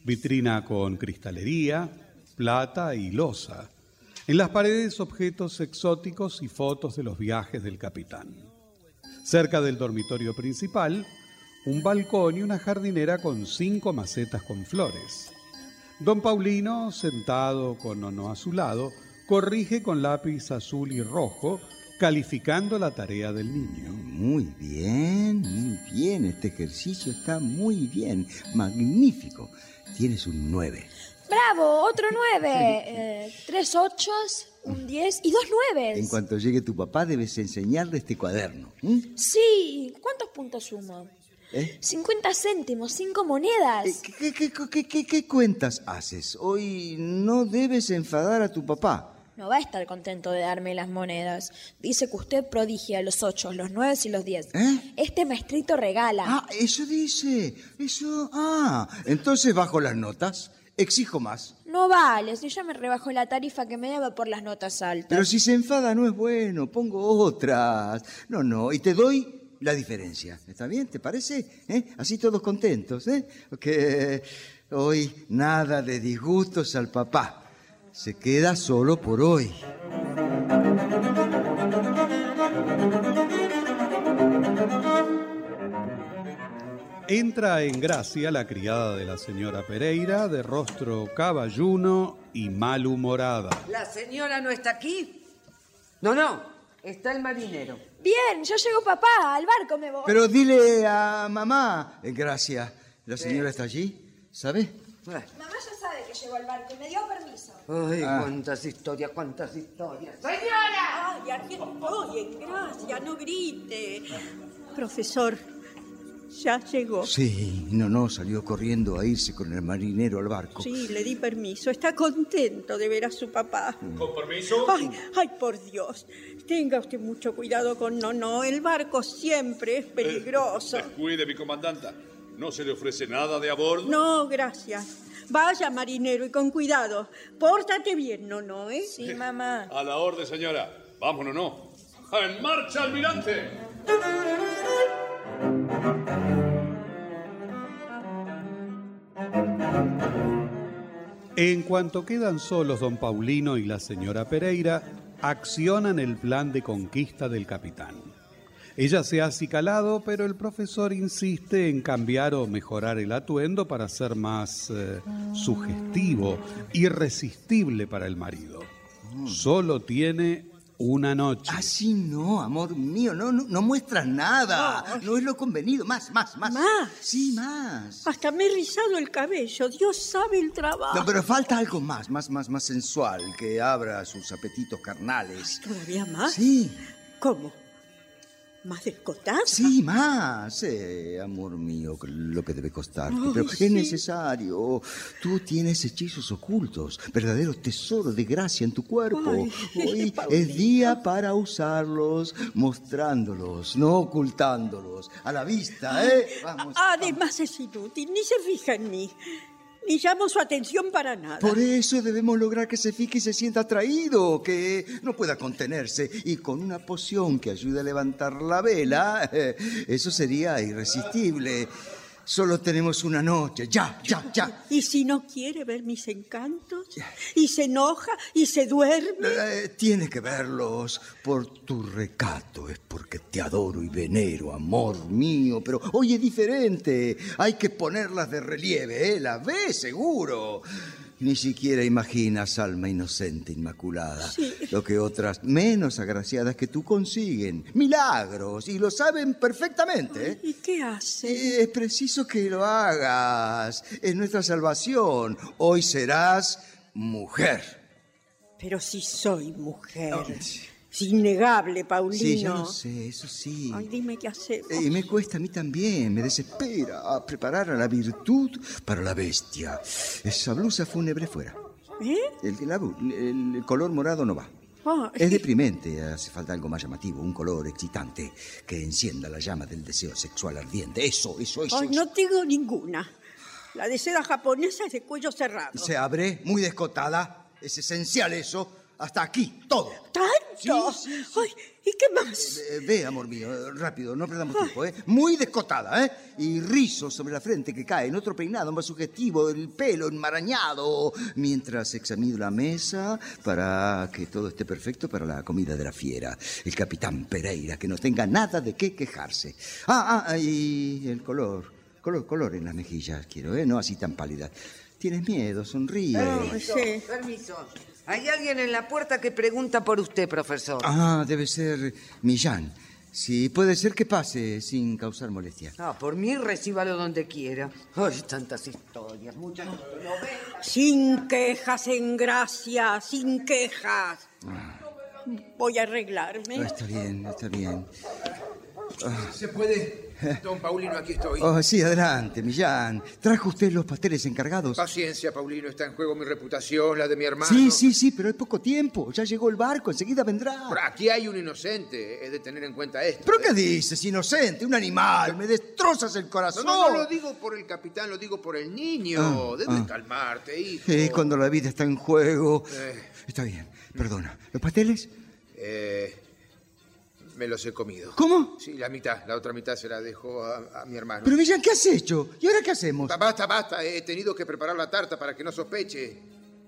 Vitrina con cristalería, plata y loza. En las paredes objetos exóticos y fotos de los viajes del capitán. Cerca del dormitorio principal, un balcón y una jardinera con cinco macetas con flores. Don Paulino, sentado con Ono a su lado, corrige con lápiz azul y rojo calificando la tarea del niño. Muy bien, muy bien. Este ejercicio está muy bien. Magnífico. Tienes un 9. Bravo, otro nueve. Eh, tres ochos, un diez y dos nueves. En cuanto llegue tu papá, debes enseñarle este cuaderno. ¿m? Sí, ¿cuántos puntos sumo? ¿Eh? 50 céntimos, cinco monedas. ¿Qué, qué- qué- qué- qué cuentas haces? Hoy no debes enfadar a tu papá. No va a estar contento de darme las monedas. Dice que usted prodigia los ocho, los nueve y los diez. ¿Eh? Este maestrito regala. Ah, eso dice. Eso. Ah, entonces bajo las notas. Exijo más. No vale, si ya me rebajo la tarifa que me debe por las notas altas. Pero si se enfada no es bueno. Pongo otras. No, no. Y te doy la diferencia. ¿Está bien? ¿Te parece? ¿Eh? Así todos contentos, ¿eh? Porque hoy nada de disgustos al papá. Se queda solo por hoy. Entra en gracia la criada de la señora Pereira, de rostro caballuno y malhumorada. ¿La señora no está aquí? No, no, está el marinero. Bien, ya llegó papá, al barco me voy. Pero dile a mamá. eh, Gracias. ¿La señora está allí? ¿Sabe? Mamá ya sabe que llegó al barco y me dio permiso. Ay, Ah. cuántas historias, cuántas historias. ¡Señora! ¡Ay, aquí estoy! En gracia, no grite. Profesor, ya llegó. Sí, no, no, salió corriendo a irse con el marinero al barco. Sí, le di permiso. Está contento de ver a su papá. ¿Con permiso? Ay, ay, por Dios. Tenga usted mucho cuidado con no, no. El barco siempre es peligroso. Cuide, mi comandanta. ¿No se le ofrece nada de a bordo? No, gracias. Vaya, marinero, y con cuidado. Pórtate bien, no, no, ¿eh? Sí, mamá. A la orden, señora. Vámonos, no. ¡En marcha, almirante! En cuanto quedan solos don Paulino y la señora Pereira, accionan el plan de conquista del capitán. Ella se ha acicalado, pero el profesor insiste en cambiar o mejorar el atuendo para ser más eh, sugestivo, irresistible para el marido. Solo tiene una noche. Así no, amor mío, no, no, no muestras nada. No. es lo convenido. Más, más, más. ¿Más? Sí, más. Hasta me he rizado el cabello. Dios sabe el trabajo. No, pero falta algo más, más, más, más sensual, que abra sus apetitos carnales. ¿Todavía más? Sí. ¿Cómo? ¿Más descotada? Sí, más. Eh, amor mío, lo que debe costarte. Ay, pero sí. es necesario. Tú tienes hechizos ocultos, verdadero tesoro de gracia en tu cuerpo. Ay, Hoy es día para usarlos, mostrándolos, no ocultándolos. A la vista, ¿eh? Vamos. Además es inútil, ni se fija en mí, ni llamo su atención para nada. Por eso debemos lograr que se fije y se sienta atraído, que no pueda contenerse. Y con una poción que ayude a levantar la vela, eso sería irresistible. Solo tenemos una noche. Ya, ya, ya. ¿Y si no quiere ver mis encantos? ¿Y se enoja? ¿Y se duerme? Eh, tiene que verlos por tu recato. Es porque te adoro y venero, amor mío. Pero hoy es diferente. Hay que ponerlas de relieve, ¿eh? Las ves, seguro. Ni siquiera imaginas, alma inocente, inmaculada, Sí. lo que otras menos agraciadas que tú consiguen. Milagros, y lo saben perfectamente. ¿Y qué hace? Es preciso que lo hagas. Es nuestra salvación. Hoy serás mujer. Pero si soy mujer. Es innegable, Paulino. Sí, yo lo sé, eso sí. Ay, dime qué hacemos. Eh, Y me cuesta a mí también, me desespera a preparar a la virtud para la bestia. Esa blusa fúnebre fuera. ¿Eh? El, la el color morado no va. Ah, Es deprimente, hace falta algo más llamativo, un color excitante que encienda la llama del deseo sexual ardiente. Eso, eso, eso. Ay, no tengo ninguna. La de seda japonesa es de cuello cerrado. Se abre, muy descotada. Es esencial eso. Hasta aquí, todo. ¿Tanto? Sí, sí, Ay, ¿y qué más? Eh, ve, amor mío, eh, rápido, no perdamos tiempo, ¿eh? Muy descotada, ¿eh? Y rizos sobre la frente que caen, otro peinado más sugestivo, el pelo enmarañado, mientras examino la mesa para que todo esté perfecto para la comida de la fiera. El capitán Pereira, que no tenga nada de qué quejarse. Ah, ah, y el color, color, color en las mejillas quiero, ¿eh? No así tan pálida. Tienes miedo, sonríe. Permiso, permiso. Hay alguien en la puerta que pregunta por usted, profesor. Ah, debe ser Millán. Sí, puede ser que pase sin causar molestia. Ah, por mí recíbalo donde quiera. Ay, tantas historias, muchas. Sin quejas, en gracia, sin quejas. Voy a arreglarme. Ah, está bien, está bien. Ah. ¿Se puede? Don Paulino, aquí estoy. Oh, sí, adelante, Millán. ¿Trajo usted los pasteles encargados? Paciencia, Paulino. Está en juego mi reputación, la de mi hermano. Sí, sí, sí, pero hay poco tiempo. Ya llegó el barco, enseguida vendrá. Pero aquí hay un inocente. Es de tener en cuenta esto. ¿Pero qué dices, inocente? Un animal. Me destrozas el corazón. No, no lo digo por el capitán, lo digo por el niño. Ah, Debes ah. calmarte, hijo. Sí, cuando la vida está en juego. Eh. Está bien, perdona. ¿Los pasteles? Eh, me los he comido. ¿Cómo? Sí, la mitad. La otra mitad se la dejo a, a mi hermano. Pero Millán, ¿qué has hecho? ¿Y ahora qué hacemos? Ba- Basta, basta. He tenido que preparar la tarta para que no sospeche.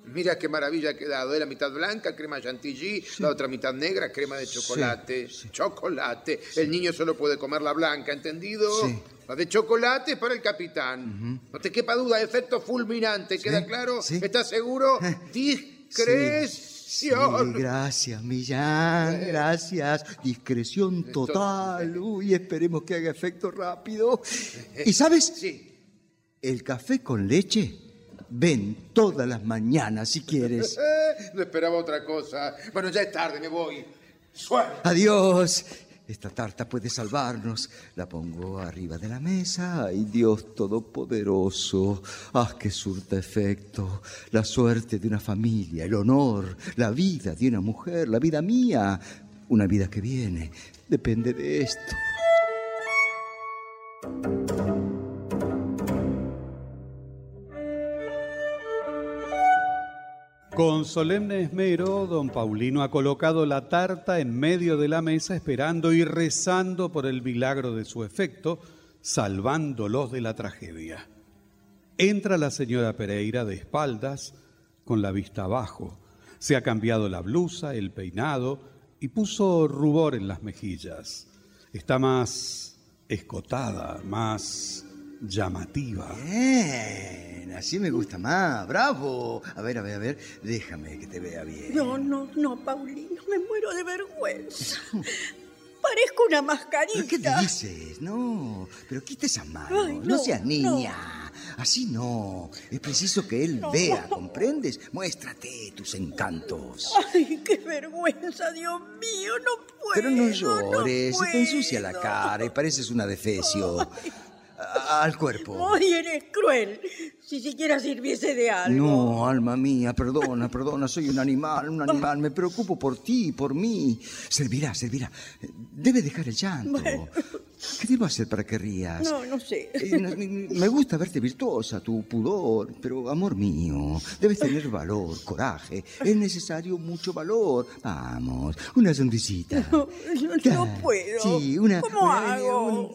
Mira qué maravilla ha quedado. ¿eh? La mitad blanca, crema chantilly. La otra mitad negra, crema de chocolate. Chocolate. El niño solo puede comer la blanca, ¿entendido? Sí. La de chocolate es para el capitán. No te quepa duda, efecto fulminante. ¿Queda claro? sí. ¿Estás seguro? Discreción. Sí, gracias, Millán, gracias. Discreción total. Uy, esperemos que haga efecto rápido. ¿Y sabes? Sí. El café con leche, ven todas las mañanas si quieres. Eh, no esperaba otra cosa. Bueno, ya es tarde, me voy. Suerte. Adiós. Esta tarta puede salvarnos. La pongo arriba de la mesa. Ay, Dios Todopoderoso. Haz que surta efecto. La suerte de una familia, el honor, la vida de una mujer, la vida mía. Una vida que viene. Depende de esto. Con solemne esmero, don Paulino ha colocado la tarta en medio de la mesa esperando y rezando por el milagro de su efecto, salvándolos de la tragedia. Entra la señora Pereira de espaldas, con la vista abajo. Se ha cambiado la blusa, el peinado y puso rubor en las mejillas. Está más escotada, más llamativa. Bien, así me gusta más. Bravo. A ver, a ver, a ver. Déjame que te vea bien. No, no, no, Paulino, me muero de vergüenza. Parezco una mascarita. ¿Pero qué dices? No, pero quita esa mano. Ay, no, no, seas niña. Así no. Es preciso que él vea, ¿comprendes? Muéstrate tus encantos. Ay, qué vergüenza, Dios mío, no puedo. Pero no llores, se te ensucia la cara y pareces una defecio. A- Al cuerpo. Ay, eres cruel. Si siquiera sirviese de algo. No, alma mía, perdona, perdona, soy un animal, un animal, me preocupo por ti, por mí. Servirá, servirá. Debe dejar el llanto. ¿Qué debo hacer para que rías? No, no sé. Eh, Me gusta verte virtuosa, tu pudor, pero amor mío, debes tener valor, coraje. Es necesario mucho valor. Vamos, una sonrisita. No, no, no puedo. Sí, una. ¿Cómo una- hago?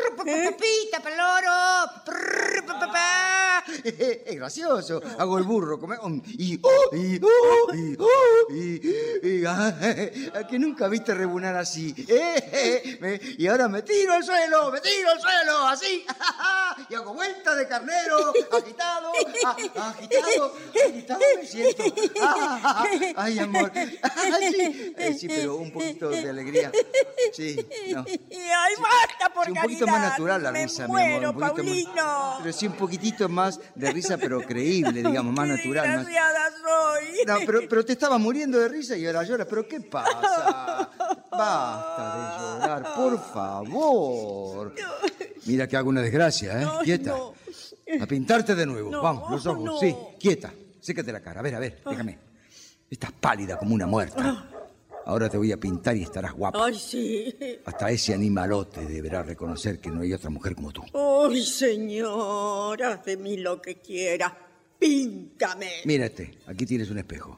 Pepita, paloro. Es gracioso. Hago el burro. come- Y, oh, y, oh, y, oh, y, y, ah, ¿a que nunca viste rebunar así. Eh, eh, y ahora me tiro al suelo, me tiro al suelo, así. Y hago vuelta de carnero, agitado, agitado, agitado me siento. Ah, ay, amor. Sí, eh, sí, pero un poquito de alegría. Sí, no. Ay, basta, por caridad. Más natural la Me risa, mi amor. Un poquito más, pero sí, un poquitito más de risa, pero creíble, digamos, más natural. más- soy. No, pero, pero te estaba muriendo de risa y ahora lloras. ¿Pero qué pasa? Basta de llorar, por favor. Mira que hago una desgracia, ¿eh? Quieta. no. A pintarte de nuevo. No, Vamos, los ojos. Sí, quieta. Sécate la cara. A ver, a ver, déjame. Estás pálida como una muerta. Ahora te voy a pintar y estarás guapa. Ay, sí. Hasta ese animalote deberá reconocer que no hay otra mujer como tú. Ay, señor, haz de mí lo que quiera. Píntame. Mírate, aquí tienes un espejo.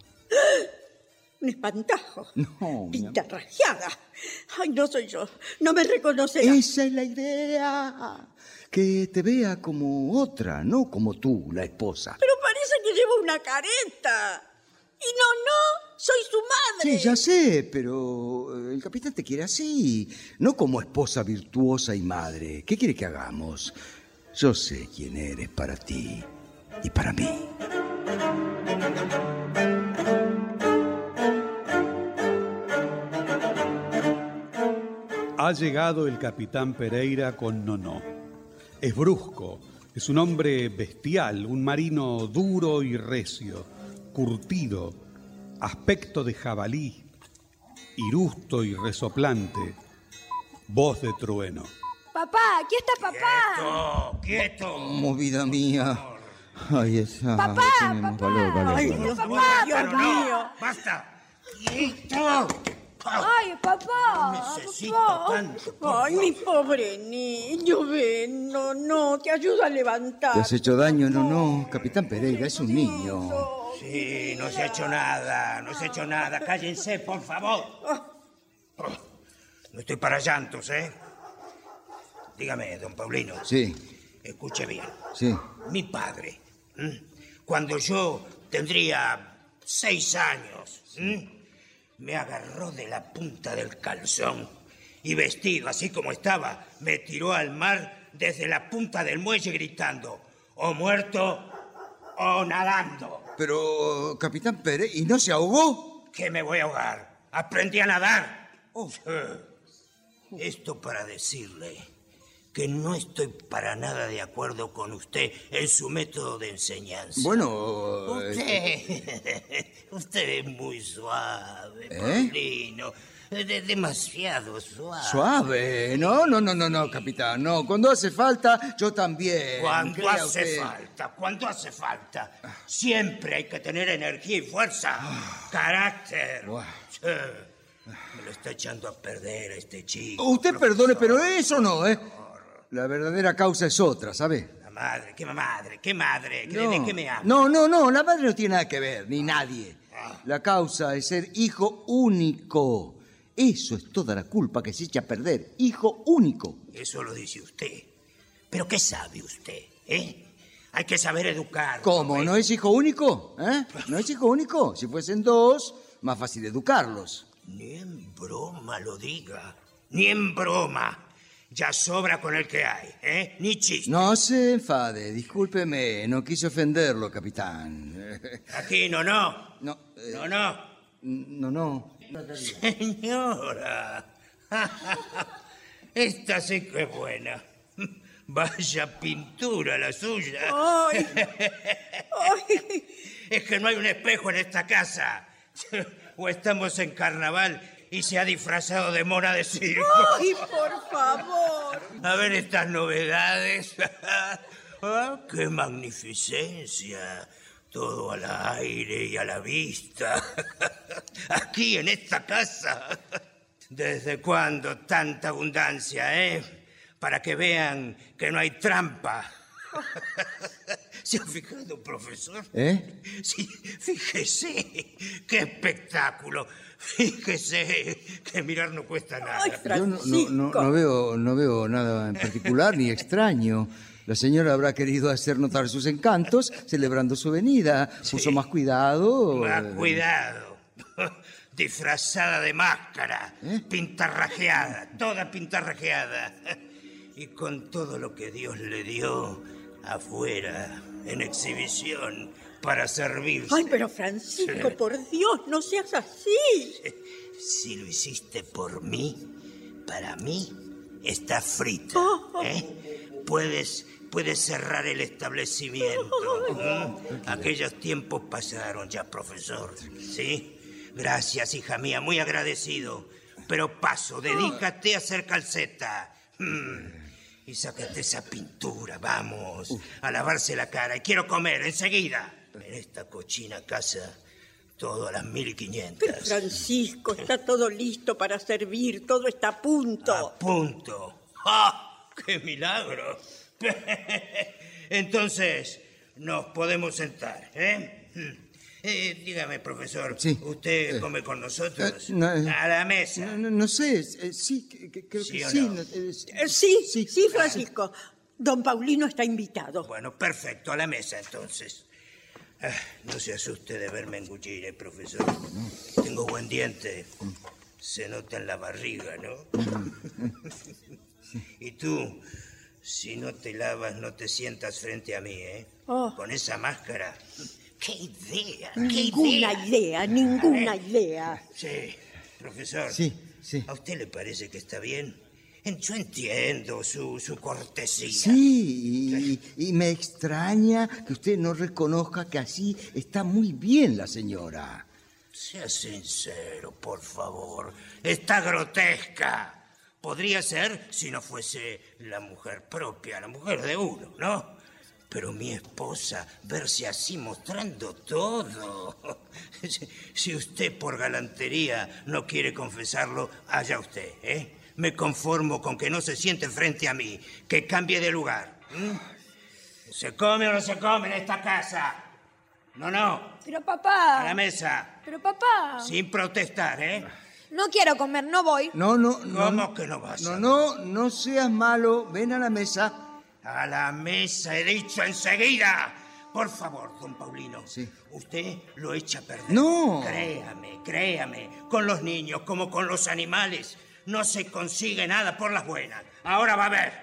Un espantajo. No, Pinta rajeada. Ay, no soy yo. No me reconocerá. Esa es la idea. Que te vea como otra, no como tú, la esposa. Pero parece que llevo una careta. Y no, no, soy su madre. Sí, ya sé, pero eh, el capitán te quiere así, no como esposa virtuosa y madre. ¿Qué quiere que hagamos? Yo sé quién eres para ti y para mí. Ha llegado el capitán Pereira con Nono. Es brusco, es un hombre bestial, un marino duro y recio, curtido, aspecto de jabalí, irusto y resoplante, voz de trueno. Papá, aquí está papá. ¡Quieto! Oh, vida mía. Ay, esa. Papá, tenemos valor, valor, Ay. Dios Papá, Dios papá. mío. ¡Basta! ¡Quieto! Ay, papá. Necesito papá. tanto. Ay, mi pobre niño, ven, no, no, te ayudo a levantar. ¿Te has hecho daño? No, no. Capitán Pereira es un niño. Sí, no se ha hecho nada, no se ha hecho nada. Cállense, por favor. Oh, No estoy para llantos, ¿eh? Dígame, don Paulino. Sí, Escuche bien. sí. Mi padre, ¿m? cuando yo tendría seis años, ¿m? me agarró de la punta del calzón y vestido así como estaba, me tiró al mar desde la punta del muelle gritando, o muerto o nadando. Pero, Capitán Pereira, ¿y no se ahogó? que me voy a ahogar. Aprendí a nadar. Sí. Esto para decirle que no estoy para nada de acuerdo con usted en su método de enseñanza. Bueno, eh, Usted, usted es muy suave, ¿Eh? Paulino. De- demasiado suave. suave. No, no, no, no, no, capitán. No, cuando hace falta, yo también. Cuando hace usted. falta, cuando hace falta. Siempre hay que tener energía y fuerza. Carácter. Sí. Me lo está echando a perder este chico. Usted perdone, pero eso no, ¿eh? La verdadera causa es otra, ¿sabe? La madre, ¿qué madre? ¿Qué madre? ¿De- No. ¿De qué me habla? no, no, no, la madre no tiene nada que ver, ni nadie. La causa es ser hijo único. Eso es toda la culpa que se echa a perder. Hijo único. Eso lo dice usted. ¿Pero qué sabe usted? ¿Eh? Hay que saber educar. ¿Cómo? ¿No es hijo único? ¿Eh? ¿No es hijo único? Si fuesen dos, más fácil educarlos. Ni en broma lo diga. Ni en broma. Ya sobra con el que hay, ¿eh? Ni chiste. No se enfade, discúlpeme, no quise ofenderlo, capitán. Aquí no, no. No, eh, No, no. no, no. Señora. Esta sí que es buena. Vaya pintura la suya. Ay, ay. Es que no hay un espejo en esta casa. O estamos en carnaval y se ha disfrazado de mona de circo. Ay, por favor. A ver estas novedades. Ah, ¡Qué magnificencia! Todo al aire y a la vista. Aquí en esta casa. ¿Desde cuándo tanta abundancia, eh? Para que vean que no hay trampa. ¿Se ha fijado, profesor? ¿Eh? Sí, fíjese. ¡Qué espectáculo! Fíjese que mirar no cuesta nada. Ay, Yo no, no- no- no veo, no veo nada en particular ni extraño. La señora habrá querido hacer notar sus encantos celebrando su venida. Puso más cuidado. Más cuidado. Disfrazada de máscara, ¿Eh? pintarrajeada, toda pintarrajeada. Y con todo lo que Dios le dio afuera, en exhibición, para servirse. Ay, pero Francisco, por Dios, no seas así. Si lo hiciste por mí, para mí está frita. ¿eh? Puedes, puedes cerrar el establecimiento. ¿m? Aquellos tiempos pasaron ya, profesor. ¿Sí? Gracias, hija mía, muy agradecido. Pero paso, dedícate a hacer calceta. Mm. Y sácate esa pintura, vamos. A lavarse la cara. Y quiero comer enseguida. En esta cochina casa, todo a las mil y Pero quinientas. Francisco, está todo listo para servir, todo está a punto. A punto. ¡Ah! ¡Qué milagro! Entonces, nos podemos sentar, ¿eh? Hmm. Eh, dígame, profesor, Sí. ¿usted come con nosotros? eh, no, eh, a la mesa. No, no- no sé, sí, creo ¿Sí que o sí. no? Eh, sí, sí, Francisco. Don Paulino está invitado. Bueno, perfecto, a la mesa entonces. Ah, no se asuste de verme engullir, eh, profesor. Tengo buen diente. Se nota en la barriga, ¿no? Y tú, Si no te lavas, no te sientas frente a mí, ¿eh? Oh. Con esa máscara. ¡Qué idea! ¡Qué Ninguna idea! idea, ninguna idea. Sí, profesor. Sí, sí. ¿A usted le parece que está bien? En- Yo entiendo su, su cortesía. Sí, y, y me extraña que usted no reconozca que así está muy bien la señora. Sea sincero, por favor. Está grotesca. Podría ser si no fuese la mujer propia, la mujer de uno, ¿no? Pero mi esposa, verse así mostrando todo. Si- usted por galantería no quiere confesarlo, allá usted, ¿eh? Me conformo con que no se siente frente a mí, que cambie de lugar. ¿Se come o no se come en esta casa? No, no, Pero papá. a la mesa. Pero papá. Sin protestar, ¿eh? No quiero comer, no voy. No, no, no. ¿Cómo que no vas No, a- no, no seas malo. Ven a la mesa. A la mesa, he dicho enseguida. Por favor, don Paulino. Sí. Usted lo echa a perder. No. Créame, créame. Con los niños como con los animales no se consigue nada por las buenas. Ahora va a ver.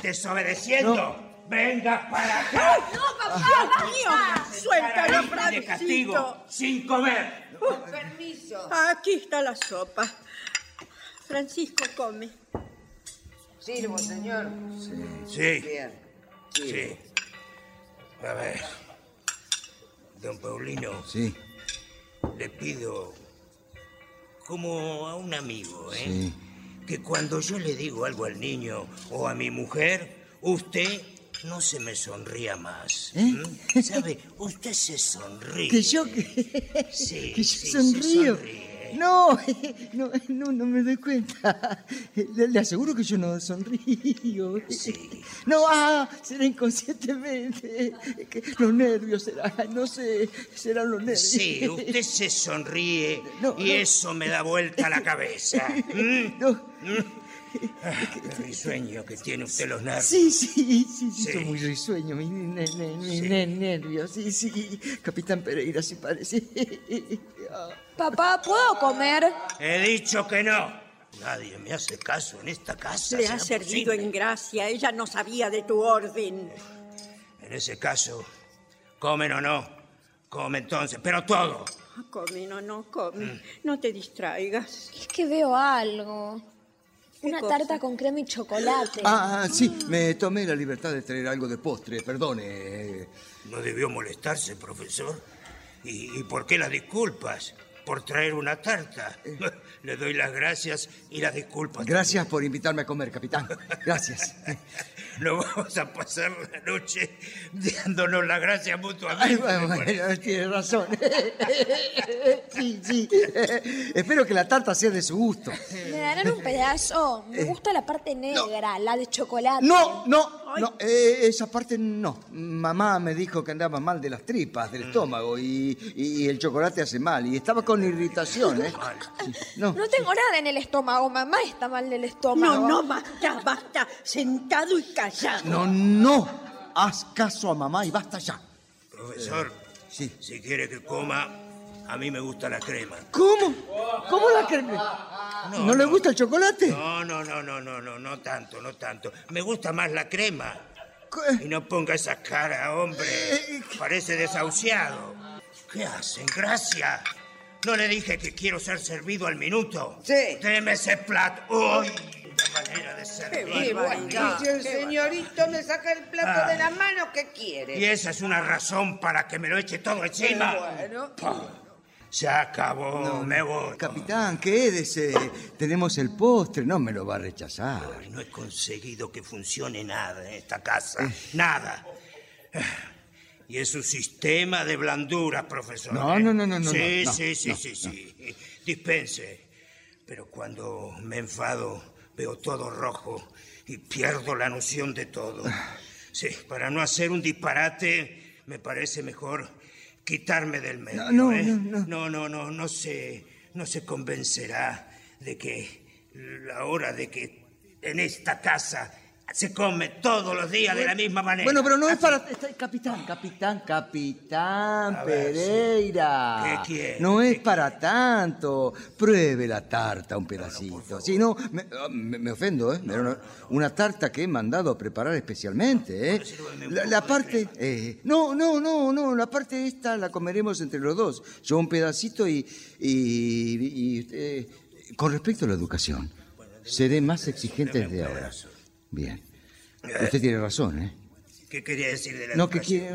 Desobedeciendo. Venga para acá. ¡No, papá! ¡Dios mío! ¡Suéltalo, Para de castigo, Francito! sin comer. Permiso. Aquí está la sopa. Francisco, come. Sirvo, señor. Sí, Bien. sí. A ver. Don Paulino. Sí, Le pido, como a un amigo, ¿eh? sí. que cuando yo le digo algo al niño o a mi mujer, usted no se me sonría más. ¿Eh? ¿m? ¿Sabe? Usted se sonríe. Que yo, que, Sí, que yo sí, sonrío. No, no, no, no me doy cuenta. Le, le aseguro que yo no sonrío. Sí. No, ah, será inconscientemente. Los nervios serán, no sé, serán los nervios. Sí, usted se sonríe No, y no. eso me da vuelta la cabeza. ¿m? No, El risueño que tiene usted los nervios. sí, sí, sí, sí, muy risueños, mis ne- ne- mis Sí. ne- nervios. Sí, sí, Capitán Pereira, sí parece. Papá, ¿puedo comer? He dicho que no. Nadie me hace caso en esta casa. Le ¿será ha servido posible? en gracia. Ella no sabía de tu orden. En ese caso, comen o no, come entonces, pero todo. Ah, Come, no, no, come. No te distraigas. Es que veo algo. ¿Qué Una cosa? tarta con crema y chocolate. Ah, sí, me tomé la libertad de traer algo de postre, perdone. No debió molestarse, profesor. ¿Y, y por qué las disculpas? Por traer una tarta. Le doy las gracias y las disculpas. Gracias por invitarme a comer, capitán. Gracias. No vamos a pasar la noche dándonos las gracias Ay, mutuamente. bueno, bueno, tiene razón. Sí, sí. Espero que la tarta sea de su gusto. ¿Me darán un pedazo? Me gusta la parte negra, la de chocolate. Eh, No, no, no, eh, esa parte no. Mamá me dijo que andaba mal de las tripas, del estómago, y, y el chocolate hace mal, y estaba con irritación, ¿eh? Sí, No, No tengo nada en el estómago, mamá está mal del estómago. No, no, basta, basta. Sentado y callado. no, no. Haz caso a mamá y basta ya. Profesor, Sí. si quiere que coma, a mí me gusta la crema. ¿Cómo? ¿Cómo la crema? ¿No, le gusta el chocolate? No, no, no, no, no, no, no tanto, no tanto. Me gusta más la crema. ¿Qué? Y no ponga esa cara, hombre. Parece desahuciado. ¿Qué hacen? Gracia. No le dije que quiero ser servido al minuto. Sí. Deme ese plato. ¡Uy! La manera de servir. Si el señorito me saca el plato Ah. de la mano, ¿qué quiere? Y esa es una razón para que me lo eche todo encima. Bueno, Se acabó, me voy. Capitán, quédese. Tenemos el postre, no me lo va a rechazar. No he conseguido que funcione nada en esta casa. Nada. Y es un sistema de blandura, profesor. No, ¿eh? no, no, no, no, Sí, no, sí, sí, no, sí, sí. Dispense. Pero cuando me enfado, veo todo rojo y pierdo la noción de todo. Sí, para no hacer un disparate, me parece mejor quitarme del medio. No, no, ¿eh? no, no. no, no, no, no se, no se convencerá de que la hora de que en esta casa se come todos los días de la misma manera. Bueno, pero no es para... Capitán, capitán, capitán ver, Pereira. ¿Qué quiere? No es para tanto. Pruebe la tarta un pedacito. Si no, me, ah, me- me ofendo, ¿eh? Una, una tarta que he mandado a preparar especialmente, ¿eh? La, la parte... eh, no, no, no, no. La parte esta la comeremos entre los dos. Yo un pedacito y... y- y, eh, con respecto a la educación, seré más exigente desde ahora. Bien. Usted tiene razón, ¿eh? ¿Qué quería decir de la No, que, quiere-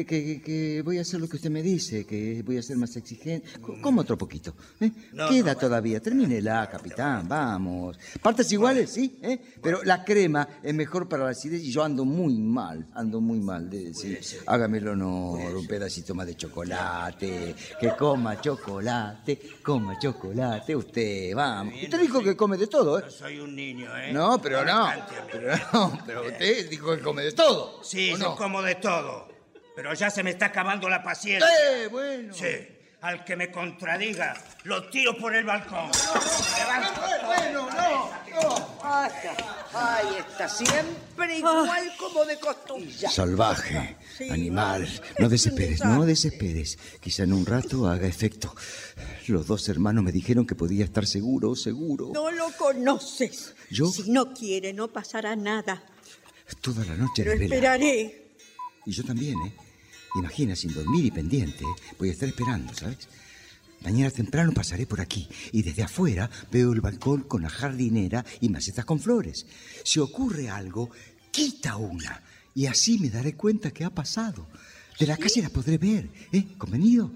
eh, que, que- que voy a hacer lo que usted me dice, que voy a ser más exigente. Co- Como otro poquito. ¿eh? No, Queda no, todavía. Termínela, capitán. Vamos. Partes iguales, sí, ¿eh? Pero la crema es mejor para la acidez y yo ando muy mal. Ando muy mal. De, sí. Hágamelo honor, un pedacito más de chocolate. Que coma chocolate, coma chocolate. Usted, vamos. Usted dijo que come de todo, ¿eh? No soy un niño, ¿eh? No, pero no. Pero no, pero usted dijo que come de todo. Sí, ¿o yo no? como de todo. Pero ya se me está acabando la paciencia. ¡Eh, bueno! Sí. Al que me contradiga, lo tiro por el balcón. Bueno, no, no. Basta. Ahí está, siempre igual como de costilla. Salvaje, Sí, animal. No desesperes, no desesperes. Quizá en un rato haga efecto. Los dos hermanos me dijeron que podía estar seguro, seguro. No lo conoces. ¿Yo? Si no quiere, no pasará nada. Toda la noche Pero de vela. esperaré. Y yo también, ¿eh? Imagina, sin dormir y pendiente, voy a estar esperando, ¿sabes? Mañana temprano pasaré por aquí y desde afuera veo el balcón con la jardinera y macetas con flores. Si ocurre algo, quita una y así me daré cuenta que ha pasado. De la calle la podré ver, ¿eh? ¿Convenido?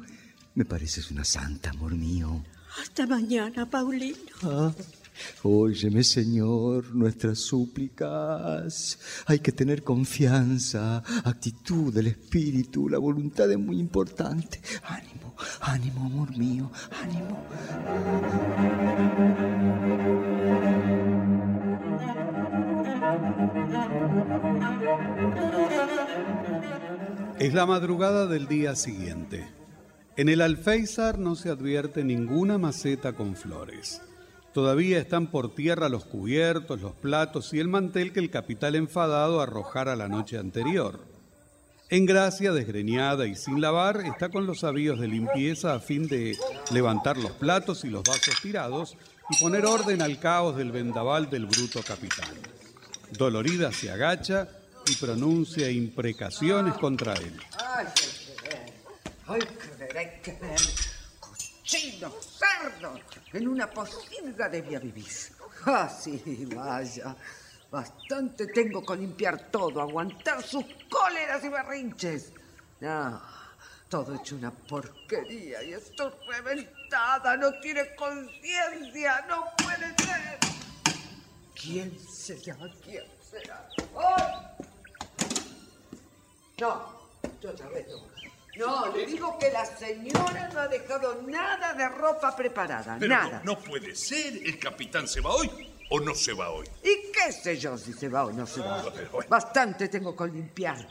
Me pareces una santa, amor mío. Hasta mañana, Paulino. Ah, óyeme, Señor, nuestras súplicas. Hay que tener confianza, actitud del espíritu, la voluntad es muy importante. Ánimo, ánimo, amor mío, ánimo. Es la madrugada del día siguiente. En el alféizar no se advierte ninguna maceta con flores. Todavía están por tierra los cubiertos, los platos y el mantel que el capital enfadado arrojara la noche anterior. En gracia, desgreñada y sin lavar, está con los avíos de limpieza a fin de levantar los platos y los vasos tirados y poner orden al caos del vendaval del bruto capitán. Dolorida se agacha y pronuncia imprecaciones contra él. Ay, qué ver. Ay, qué ver, hay que ver. Cochino, cerdo. En una posilga debía vivir. Ah, sí, vaya. Bastante tengo con limpiar todo, aguantar sus cóleras y berrinches. No, todo hecho una porquería y estoy reventada. No tiene conciencia, no puede ser. ¿Quién será? ¿Quién será? ¡Ay! No, yo otra vez. No, le digo que la señora no ha dejado nada de ropa preparada, Pero nada. no, no puede ser. ¿El capitán se va hoy o no se va hoy? ¿Y qué sé yo si se va o no se va? Bastante tengo con limpiar.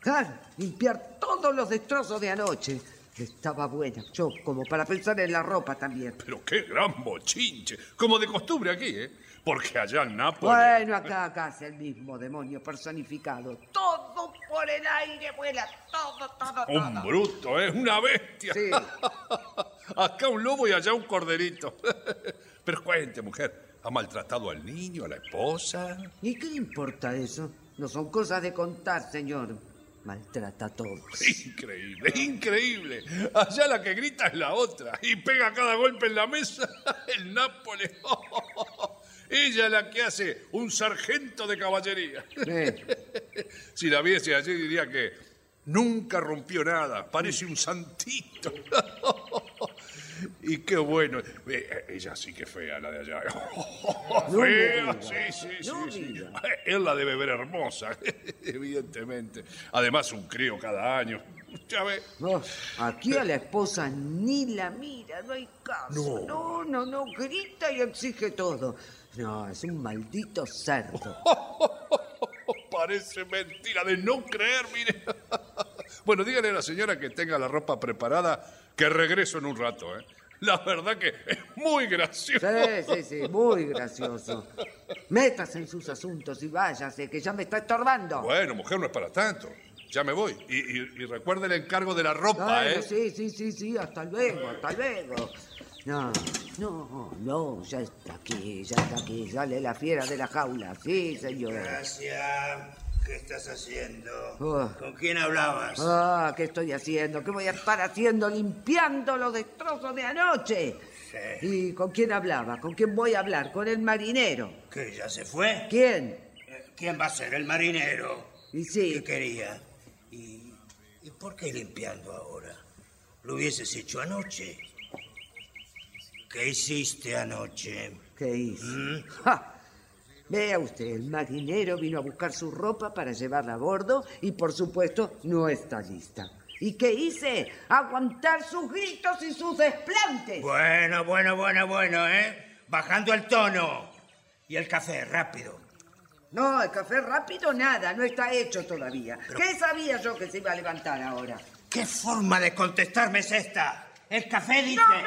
Claro, limpiar todos los destrozos de anoche. Estaba buena, yo como para pensar en la ropa también. Pero qué gran bochinche. Como de costumbre aquí, ¿eh? Porque allá en Nápoles... Bueno, acá, acá es el mismo demonio personificado. Todo por el aire vuela, todo, todo, todo. Un bruto, ¿eh? Una bestia. Sí. Acá un lobo y allá un corderito. Pero cuente, mujer. ¿Ha maltratado al niño, a la esposa? ¿Y qué le importa eso? No son cosas de contar, señor. Maltrata a todos. Increíble, increíble. Allá la que grita es la otra. Y pega cada golpe en la mesa. El Nápoles. Ella es la que hace un sargento de caballería. Si la viese allí diría que nunca rompió nada. Parece un santito. Y qué bueno. Eh, Ella sí que fea, la de allá. No Fea, sí, sí, sí. No sí. Él la debe ver hermosa, evidentemente. Además, un crío cada año. Ya ve. No, aquí a la esposa ni la mira, no hay caso. No. No, no, no, grita y exige todo. No, es un maldito cerdo. Parece mentira de no creer, mire. Bueno, dígale a la señora que tenga la ropa preparada, que regreso en un rato, ¿eh? La verdad que es muy gracioso. Sí, sí, sí, muy gracioso. Métase en sus asuntos y váyase, que ya me está estorbando. Bueno, mujer, no es para tanto. Ya me voy. Y, y- y recuerde el encargo de la ropa, Bueno, ¿eh? sí, sí, sí, sí, hasta luego, hasta luego. No, no, no, ya está aquí, ya está aquí, sale la fiera de la jaula, sí, señor. Gracias. ¿Qué estás haciendo? Oh. ¿Con quién hablabas? Ah, ¿qué estoy haciendo? ¿Qué voy a estar haciendo limpiando los destrozos de anoche? Sí. ¿Y con quién hablaba? ¿Con quién voy a hablar? ¿Con el marinero? ¿Que ya se fue? ¿Quién? Eh, ¿Quién va a ser? ¿El marinero? Y sí. ¿Qué quería? ¿Y, ¿Y por qué limpiando ahora? ¿Lo hubieses hecho anoche? ¿Qué hiciste anoche? ¿Qué hice? ¿Mm? Ja. Vea usted, el marinero vino a buscar su ropa para llevarla a bordo y por supuesto no está lista. ¿Y qué hice? Aguantar sus gritos y sus desplantes. Bueno, bueno, bueno, bueno, ¿eh? Bajando el tono. Y el café, rápido. No, el café rápido nada, no está hecho todavía. ¿Qué sabía yo que se iba a levantar ahora? ¿Qué forma de contestarme es esta? El café dice... No me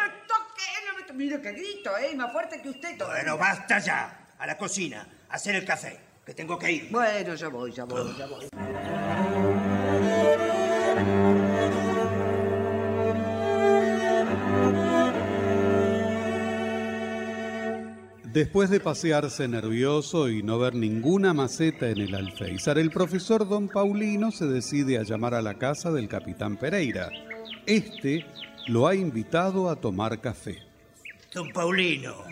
Mire que grito, ¿eh? Más fuerte que usted todavía. Bueno, basta ya. A la cocina, a hacer el café, que tengo que ir. Bueno, ya voy, ya voy, ya voy. Después de pasearse nervioso y no ver ninguna maceta en el alféizar, el profesor don Paulino se decide a llamar a la casa del capitán Pereira. Este lo ha invitado a tomar café. Don Paulino,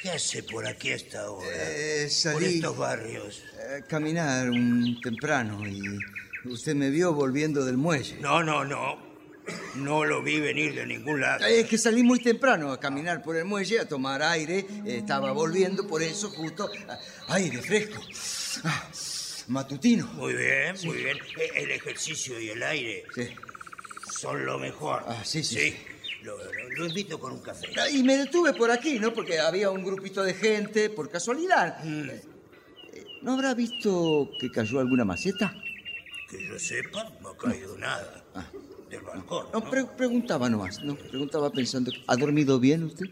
¿qué hace por aquí a esta hora? Eh, Por salí estos barrios. a caminar un temprano y usted me vio volviendo del muelle. No, no, no. No lo vi venir de ningún lado. Es que salí muy temprano a caminar por el muelle, a tomar aire. eh, Estaba volviendo, por eso justo... ah, Aire fresco. Ah, matutino. Muy bien, muy bien. E- El ejercicio y el aire Sí. son lo mejor. Ah, sí, sí, Lo, lo- lo invito con un café. Ah, Y me detuve por aquí, ¿no? Porque había un grupito de gente, por casualidad. Mm. Eh, ¿No habrá visto que cayó alguna maceta? Que yo sepa, no ha caído nada. Del balcón. No, pre- preguntaba nomás, ¿no? Preguntaba pensando, ¿ha dormido bien usted?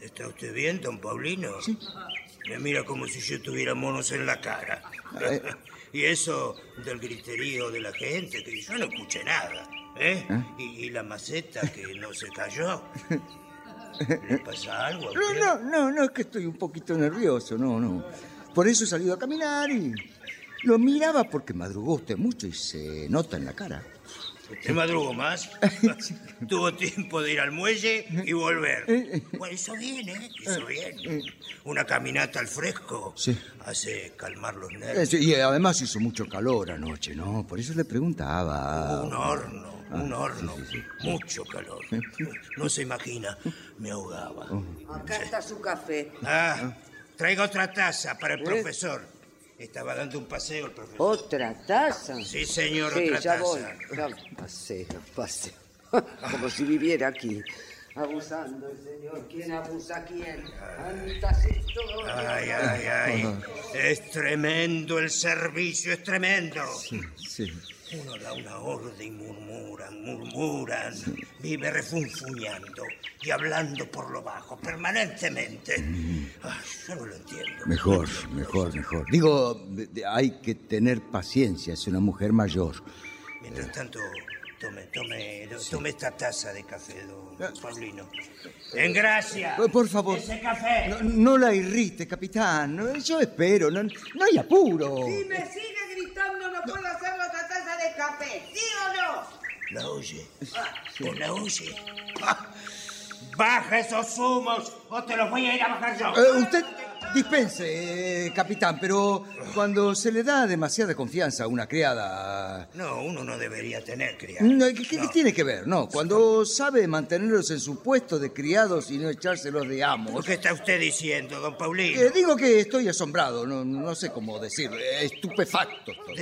¿Está usted bien, don Paulino? Sí. Me mira como si yo tuviera monos en la cara. Eh. y eso del griterío de la gente, que yo no escuché nada. ¿Eh? ¿Eh? Y, y la maceta que no se cayó. ¿Le pasa algo a No, usted? no, no, no, es que estoy un poquito nervioso, no, no. Por eso he salido a caminar y lo miraba porque madrugó usted mucho y se nota en la cara. ¿Usted madrugó más? Tuvo tiempo de ir al muelle y volver. Bueno, hizo bien, ¿eh? Hizo bien. Una caminata al fresco Sí. hace calmar los Eh, nervios. sí, Y además hizo mucho calor anoche, ¿no? Por eso le preguntaba. Un horno, un Ah, horno. sí, sí, Mucho calor. No se imagina, me ahogaba. Acá está su café. Ah, traiga otra taza para el ¿Eh? profesor. Estaba dando un paseo el profesor. ¿Otra taza? Sí, señor, Sí, otra ya taza. voy. Ya, paseo, paseo. Como si viviera aquí. Abusando el señor. ¿Quién abusa a quién? Esto. Ay, ay, ay. Es tremendo el servicio, es tremendo. Sí. Uno da una orden y murmuran, murmuran. Vive refunfuñando y hablando por lo bajo permanentemente. Ay, yo no lo entiendo. Mejor, mejor, mejor. Digo, hay que tener paciencia, es una mujer mayor. Mientras tanto, tome, tome, tome esta taza de café, don Paulino. En gracia. Eh, Por favor. Ese café. No, no la irrite, capitán. Yo espero, no, no hay apuro. Si me sigue gritando, no puedo hacerle café. ¿Sí o no? ¿La oye? ¿O la oye? Ah, Baja esos humos o te los voy a ir a bajar yo. Eh, usted dispense, eh, capitán, pero cuando se le da demasiada confianza a una criada... No, uno no debería tener criado. No, ¿Qué, qué tiene que ver? No, cuando sabe mantenerlos en su puesto de criados y no echárselos de amos. ¿Qué está usted diciendo, don Paulino? Eh, digo que estoy asombrado, no, no sé cómo decirlo, estupefacto. estoy.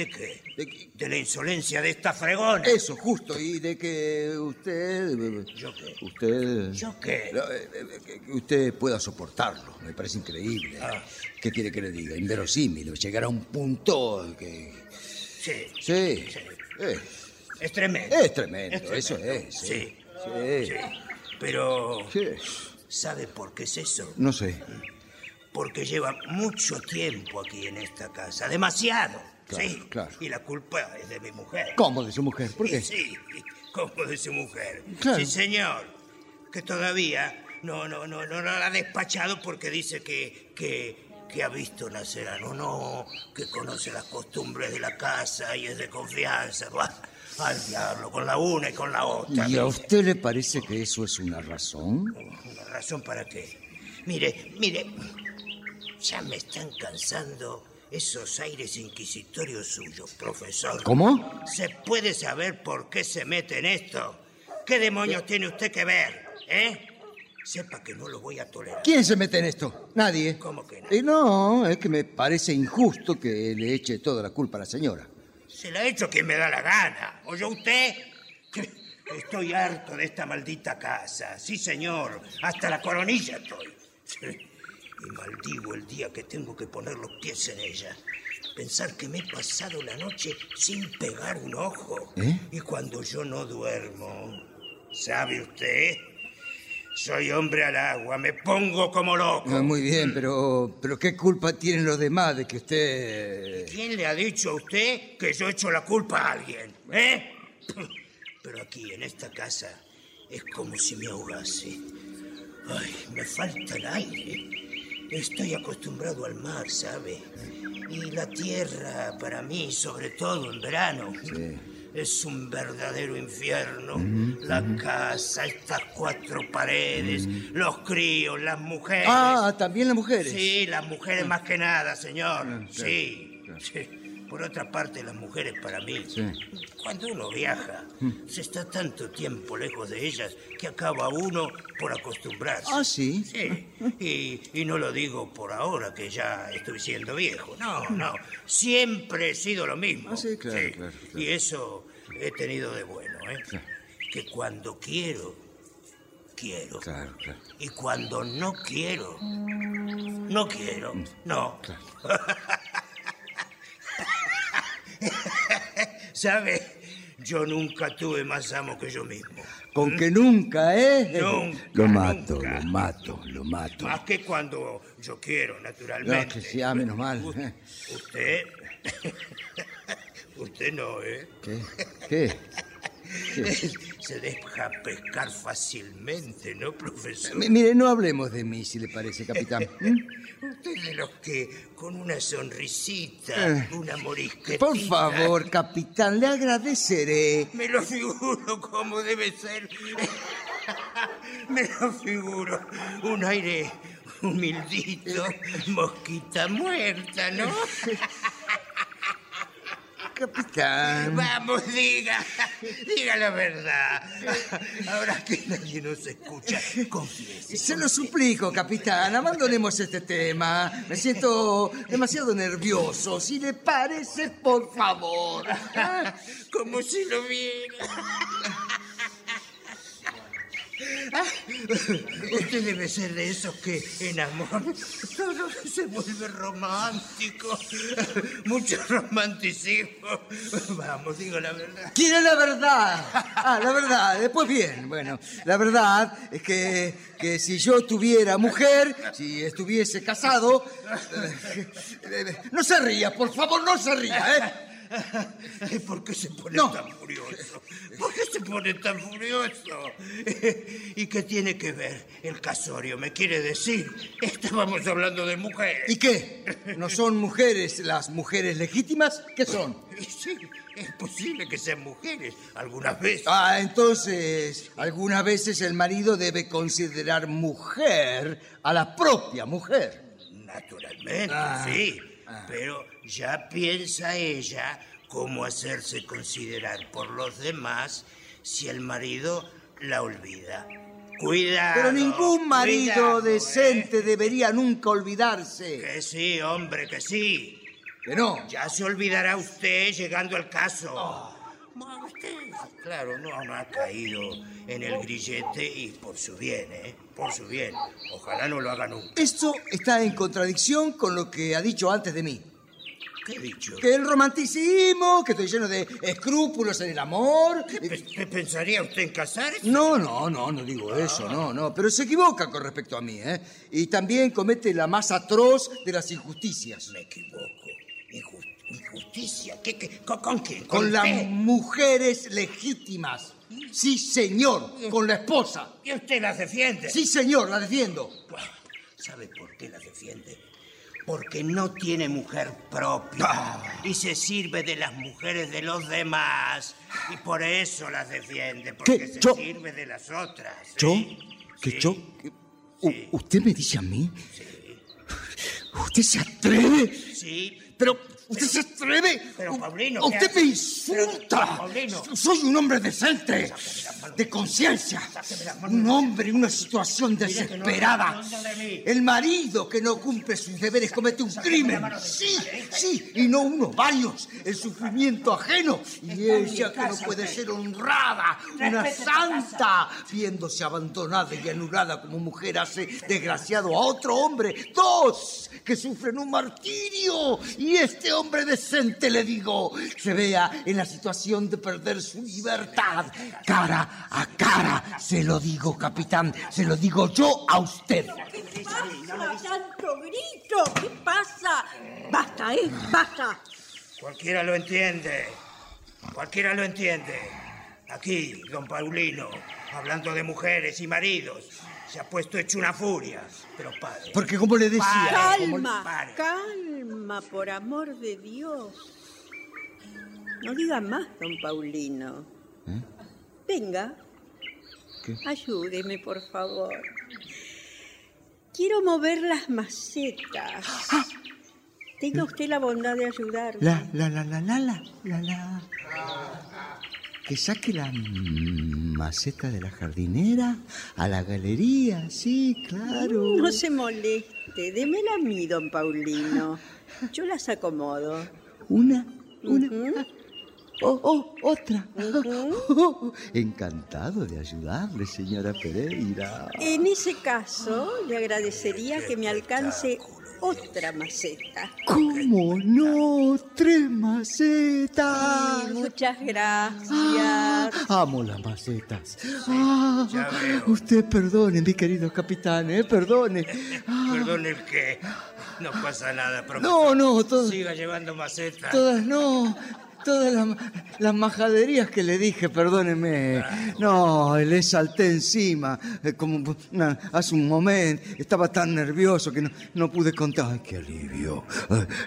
¿De qué? De la insolencia de esta fregona. Eso, justo, y de que usted... eh, ¿Yo qué? Usted... ¿Yo qué? Usted pueda soportarlo, me parece increíble. Ah. ¿Qué quiere que le diga? Inverosímil, llegar a un punto que... Sí. Sí, eh, Es tremendo. es tremendo, Es tremendo. eso es. Sí. Sí. Sí. Pero, ¿sabe por qué es eso? No sé. Porque lleva mucho tiempo aquí en esta casa, demasiado. Claro, sí, claro. y la culpa es de mi mujer. ¿Cómo de su mujer? ¿Por qué? Y Sí, como de su mujer. Claro. Sí, señor. Que todavía no, no, no, no, no la ha despachado porque dice que, que, que ha visto nacer a no, que conoce las costumbres de la casa y es de confianza. Buah, al diablo, con la una y con la otra. ¿Y a usted le parece que eso es una razón? ¿Una razón para qué? Mire, mire, ya me están cansando esos aires inquisitorios suyos, profesor. ¿Cómo? ¿Se puede saber por qué se mete en esto? ¿Qué demonios tiene usted que ver? ¿Eh? Sepa que no lo voy a tolerar. ¿Quién se mete en esto? Nadie. ¿Cómo que no? Eh, no, es que me parece injusto que le eche toda la culpa a la señora. Se la ha hecho quien me da la gana. ¿Oye usted? Estoy harto de esta maldita casa. Sí, señor. Hasta la coronilla estoy. Y maldigo el día que tengo que poner los pies en ella. Pensar que me he pasado la noche sin pegar un ojo. ¿Eh? Y cuando yo no duermo, ¿sabe usted? Soy hombre al agua, me pongo como loco. Ah, muy bien, pero, pero ¿qué culpa tienen los demás de que usted... ¿Quién le ha dicho a usted que yo echo la culpa a alguien? ¿Eh? Pero aquí, en esta casa, es como si me ahogase. Ay, me falta el aire. Estoy acostumbrado al mar, ¿sabe? Y la tierra, para mí, sobre todo en verano, es un verdadero infierno. La casa, estas cuatro paredes, los críos, las mujeres. Ah, también las mujeres. Sí, las mujeres más que nada, señor. Ah, claro, sí, sí. Por otra parte, las mujeres para mí, cuando uno viaja, se está tanto tiempo lejos de ellas que acaba uno por acostumbrarse. Ah, sí. Sí, y, y no lo digo por ahora que ya estoy siendo viejo. No, no. Siempre he sido lo mismo. Ah, sí, claro, claro, claro. Y eso he tenido de bueno, ¿eh? Que cuando quiero, quiero. Claro, claro. Y cuando no quiero, no quiero. No. ¿Sabe? Yo nunca tuve más amo que yo mismo. Con que nunca, ¿eh? Nunca, Lo mato, lo mato, lo mato. Más que cuando yo quiero, No, naturalmente. que sí, ah, menos mal. Usted. Usted no, ¿eh? ¿Qué? ¿Qué? Se deja pescar fácilmente, ¿no, profesor? M- Mire, no hablemos de mí, si le parece, capitán. ¿Mm? Usted de los que con una sonrisita, Eh. una morisquetita... Por favor, capitán, le agradeceré. Me lo figuro como debe ser. Me lo figuro. Un aire humildito, mosquita muerta, ¿no? Capitán. Vamos, diga, diga la verdad. Ahora que nadie nos escucha, confiese. Se lo suplico, capitán, abandonemos este tema. Me siento demasiado nervioso. Si le parece, por favor. Como si lo viera. Usted debe ser de esos que en amor todo se vuelve romántico. Mucho romanticismo. Vamos, digo la verdad. ¿Quiere la verdad? Ah, la verdad. Después bien. Bueno, la verdad es que, que si yo tuviera mujer, si estuviese casado... eh, eh, no se ría, por favor, no se ría, ¿eh? ¿Por qué se pone No. tan furioso? ¿Por qué se pone tan furioso? ¿Y qué tiene que ver el casorio? ¿Me quiere decir? Estábamos hablando de mujeres. ¿Y qué? ¿No son mujeres las mujeres legítimas? ¿Qué son? Sí, es posible que sean mujeres algunas veces. Ah, entonces, algunas veces el marido debe considerar mujer a la propia mujer. Naturalmente, Ah, sí. Pero ya piensa ella cómo hacerse considerar por los demás si el marido la olvida. Cuidado. Pero ningún marido cuidado, decente debería nunca olvidarse. Que sí, hombre, que sí. Que no. Ya se olvidará usted llegando al caso. Oh. Claro, no, no ha caído en el grillete y por su bien, ¿eh? Por su bien. Ojalá no lo haga nunca. Esto está en contradicción con lo que ha dicho antes de mí. ¿Qué he dicho? Que el romanticismo, que estoy lleno de escrúpulos en el amor. ¿Pe- ¿Pensaría usted en casarse? No, no, no, no digo eso, no, no. Pero se equivoca con respecto a mí, ¿eh? Y también comete la más atroz de las injusticias. Me equivoco. Injus- ¿Injusticia? ¿Qué, qué? ¿Con, con quién? Con las mujeres legítimas. Sí, señor, con la esposa. ¿Y usted las defiende? Sí, señor, la defiendo. ¿Sabe por qué las defiende? Porque no tiene mujer propia Ah. y se sirve de las mujeres de los demás. Y por eso las defiende, porque ¿Qué? se Yo- sirve de las otras. ¿Yo? ¿sí? ¿Que yo? que- U- ¿Usted me dice a mí? ¿Usted se atreve? Sí. Pero, ¿usted se atreve? Pero, Paulino, A ¿qué usted me insulta. Pero. Soy un hombre decente, de conciencia. Un hombre en una situación desesperada. El marido que no cumple sus deberes comete un crimen. Sí, sí, y no uno, varios. El sufrimiento ajeno. Y ella que no puede ser honrada, una santa, viéndose abandonada y anulada como mujer hace desgraciado a otro hombre. Dos que sufren un martirio. Y este hombre decente, le digo, se vea en la situación de perder su libertad. Cara a cara, se lo digo, capitán, se lo digo yo a usted. ¿Qué pasa? ¡Tanto grito! ¿Qué pasa? Basta, ¿eh? Basta. Cualquiera lo entiende. Cualquiera lo entiende. Aquí, don Paulino, hablando de mujeres y maridos, se ha puesto hecho una furia. Pero padre. Porque como le decía... Calma, Pare. calma, por amor de Dios. No diga más, don Paulino. ¿Eh? Venga, ¿Qué? ayúdeme, por favor. Quiero mover las macetas. Tenga usted la bondad de ayudarme. La, la, la, la, la, la, la, la. Que saque la maceta de la jardinera a la galería, sí, claro. No se moleste, démela a mí, don Paulino. Yo las acomodo. Una, una. Oh, oh, otra. Oh, encantado de ayudarle, señora Pereira. En ese caso, le agradecería que me alcance otra maceta. ¿Cómo no? Tres macetas. Sí, muchas gracias. Amo las macetas. Ah, usted perdone, mi querido capitán, ¿eh? Perdone. Perdón el que. No pasa nada, profesor. No, no, todo- Siga llevando macetas. Todas, no. Todas las, las majaderías que le dije, perdóneme. No, le salté encima, eh, como una- hace un momento. Estaba tan nervioso que no, no pude contar. ¡Ay, qué alivio!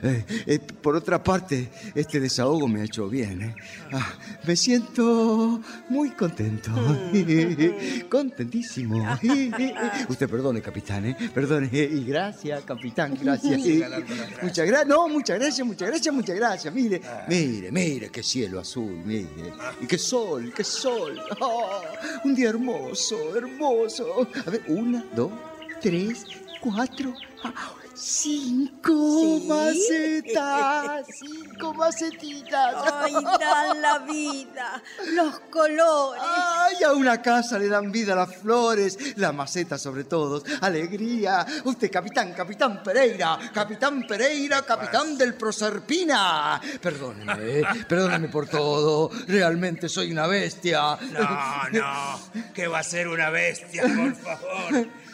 Eh, eh, por otra parte, este desahogo me ha hecho bien. ¿eh? Ah, me siento muy contento. Contentísimo. Usted perdone, capitán, ¿eh? Perdone. Y gracias, capitán, gracias. Muchas gracias. No, muchas gracias, muchas gracias, muchas gracias. Mire, mire, mire, qué cielo azul, mire. Y qué sol, qué sol. Ah, un día hermoso, hermoso. A ver, una, dos, tres, cuatro, ah, cinco ¿Sí? macetas. Cinco macetitas. Ay, dan la vida, los colores. Ay, a una casa le dan vida las flores, las macetas sobre todo, alegría. Usted, capitán, capitán Pereira, capitán Pereira, capitán del Proserpina. Perdóneme, eh, perdóneme por todo. Realmente soy una bestia. No, no. Que va a ser una bestia, por favor.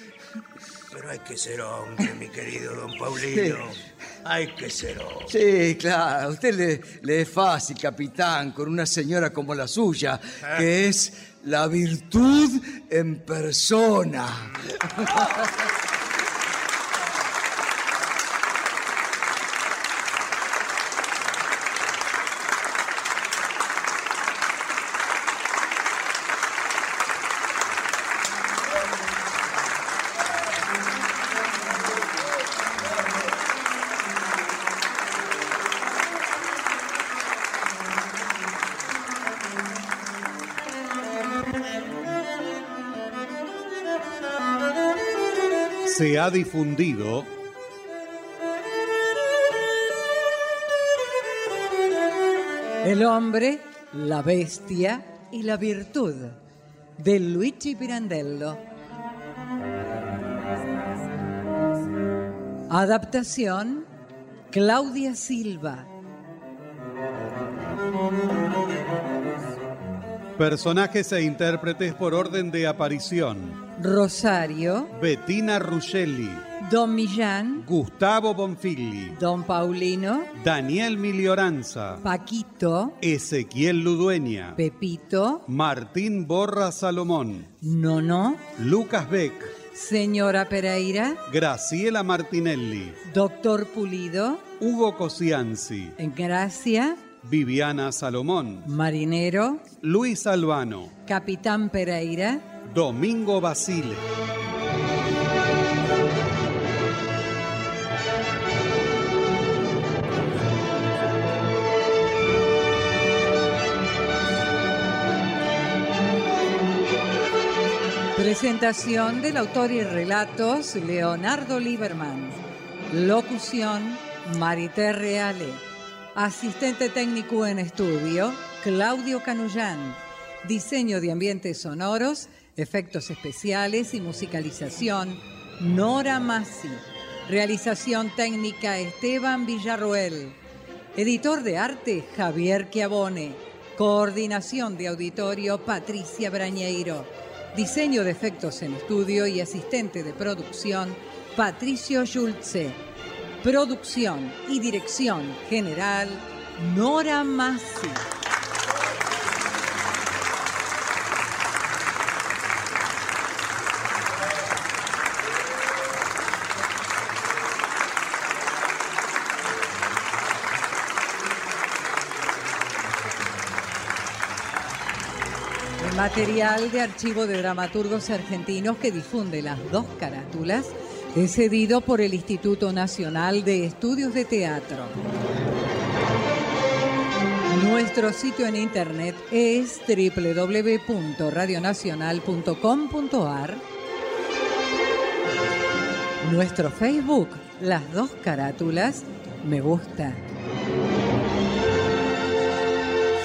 Pero hay que ser hombre, mi querido don Paulino. Hay que ser hombre. Sí, claro, a usted le, le es fácil, capitán, con una señora como la suya, que es la virtud en persona. difundido El hombre, la bestia y la virtud de Luigi Pirandello. Adaptación Claudia Silva. Personajes e intérpretes por orden de aparición. Rosario, Bettina Ruggeli, Don Millán, Gustavo Bonfigli, Don Paulino, Daniel Milioranza, Paquito, Ezequiel Ludueña, Pepito, Martín Borra Salomón, Nono, Lucas Beck, Señora Pereira, Graciela Martinelli, Doctor Pulido, Hugo Cosianzi, Gracia, Viviana Salomón, Marinero, Luis Albano, Capitán Pereira, Domingo Basile. Presentación del autor y relatos Leonardo Lieberman. Locución Marité Reale. Asistente técnico en estudio Claudio Canullán. Diseño de ambientes sonoros, efectos especiales y musicalización Nora Massi. Realización técnica Esteban Villarroel. Editor de arte Javier Chiavone. Coordinación de auditorio Patricia Brañeiro. Diseño de efectos en estudio y asistente de producción, Patricio Schulze. Producción y dirección general, Nora Massi. El material de archivo de dramaturgos argentinos que difunde las dos carátulas es cedido por el Instituto Nacional de Estudios de Teatro. Nuestro sitio en internet es www.radionacional.com.ar. Nuestro Facebook, las dos carátulas, me gusta.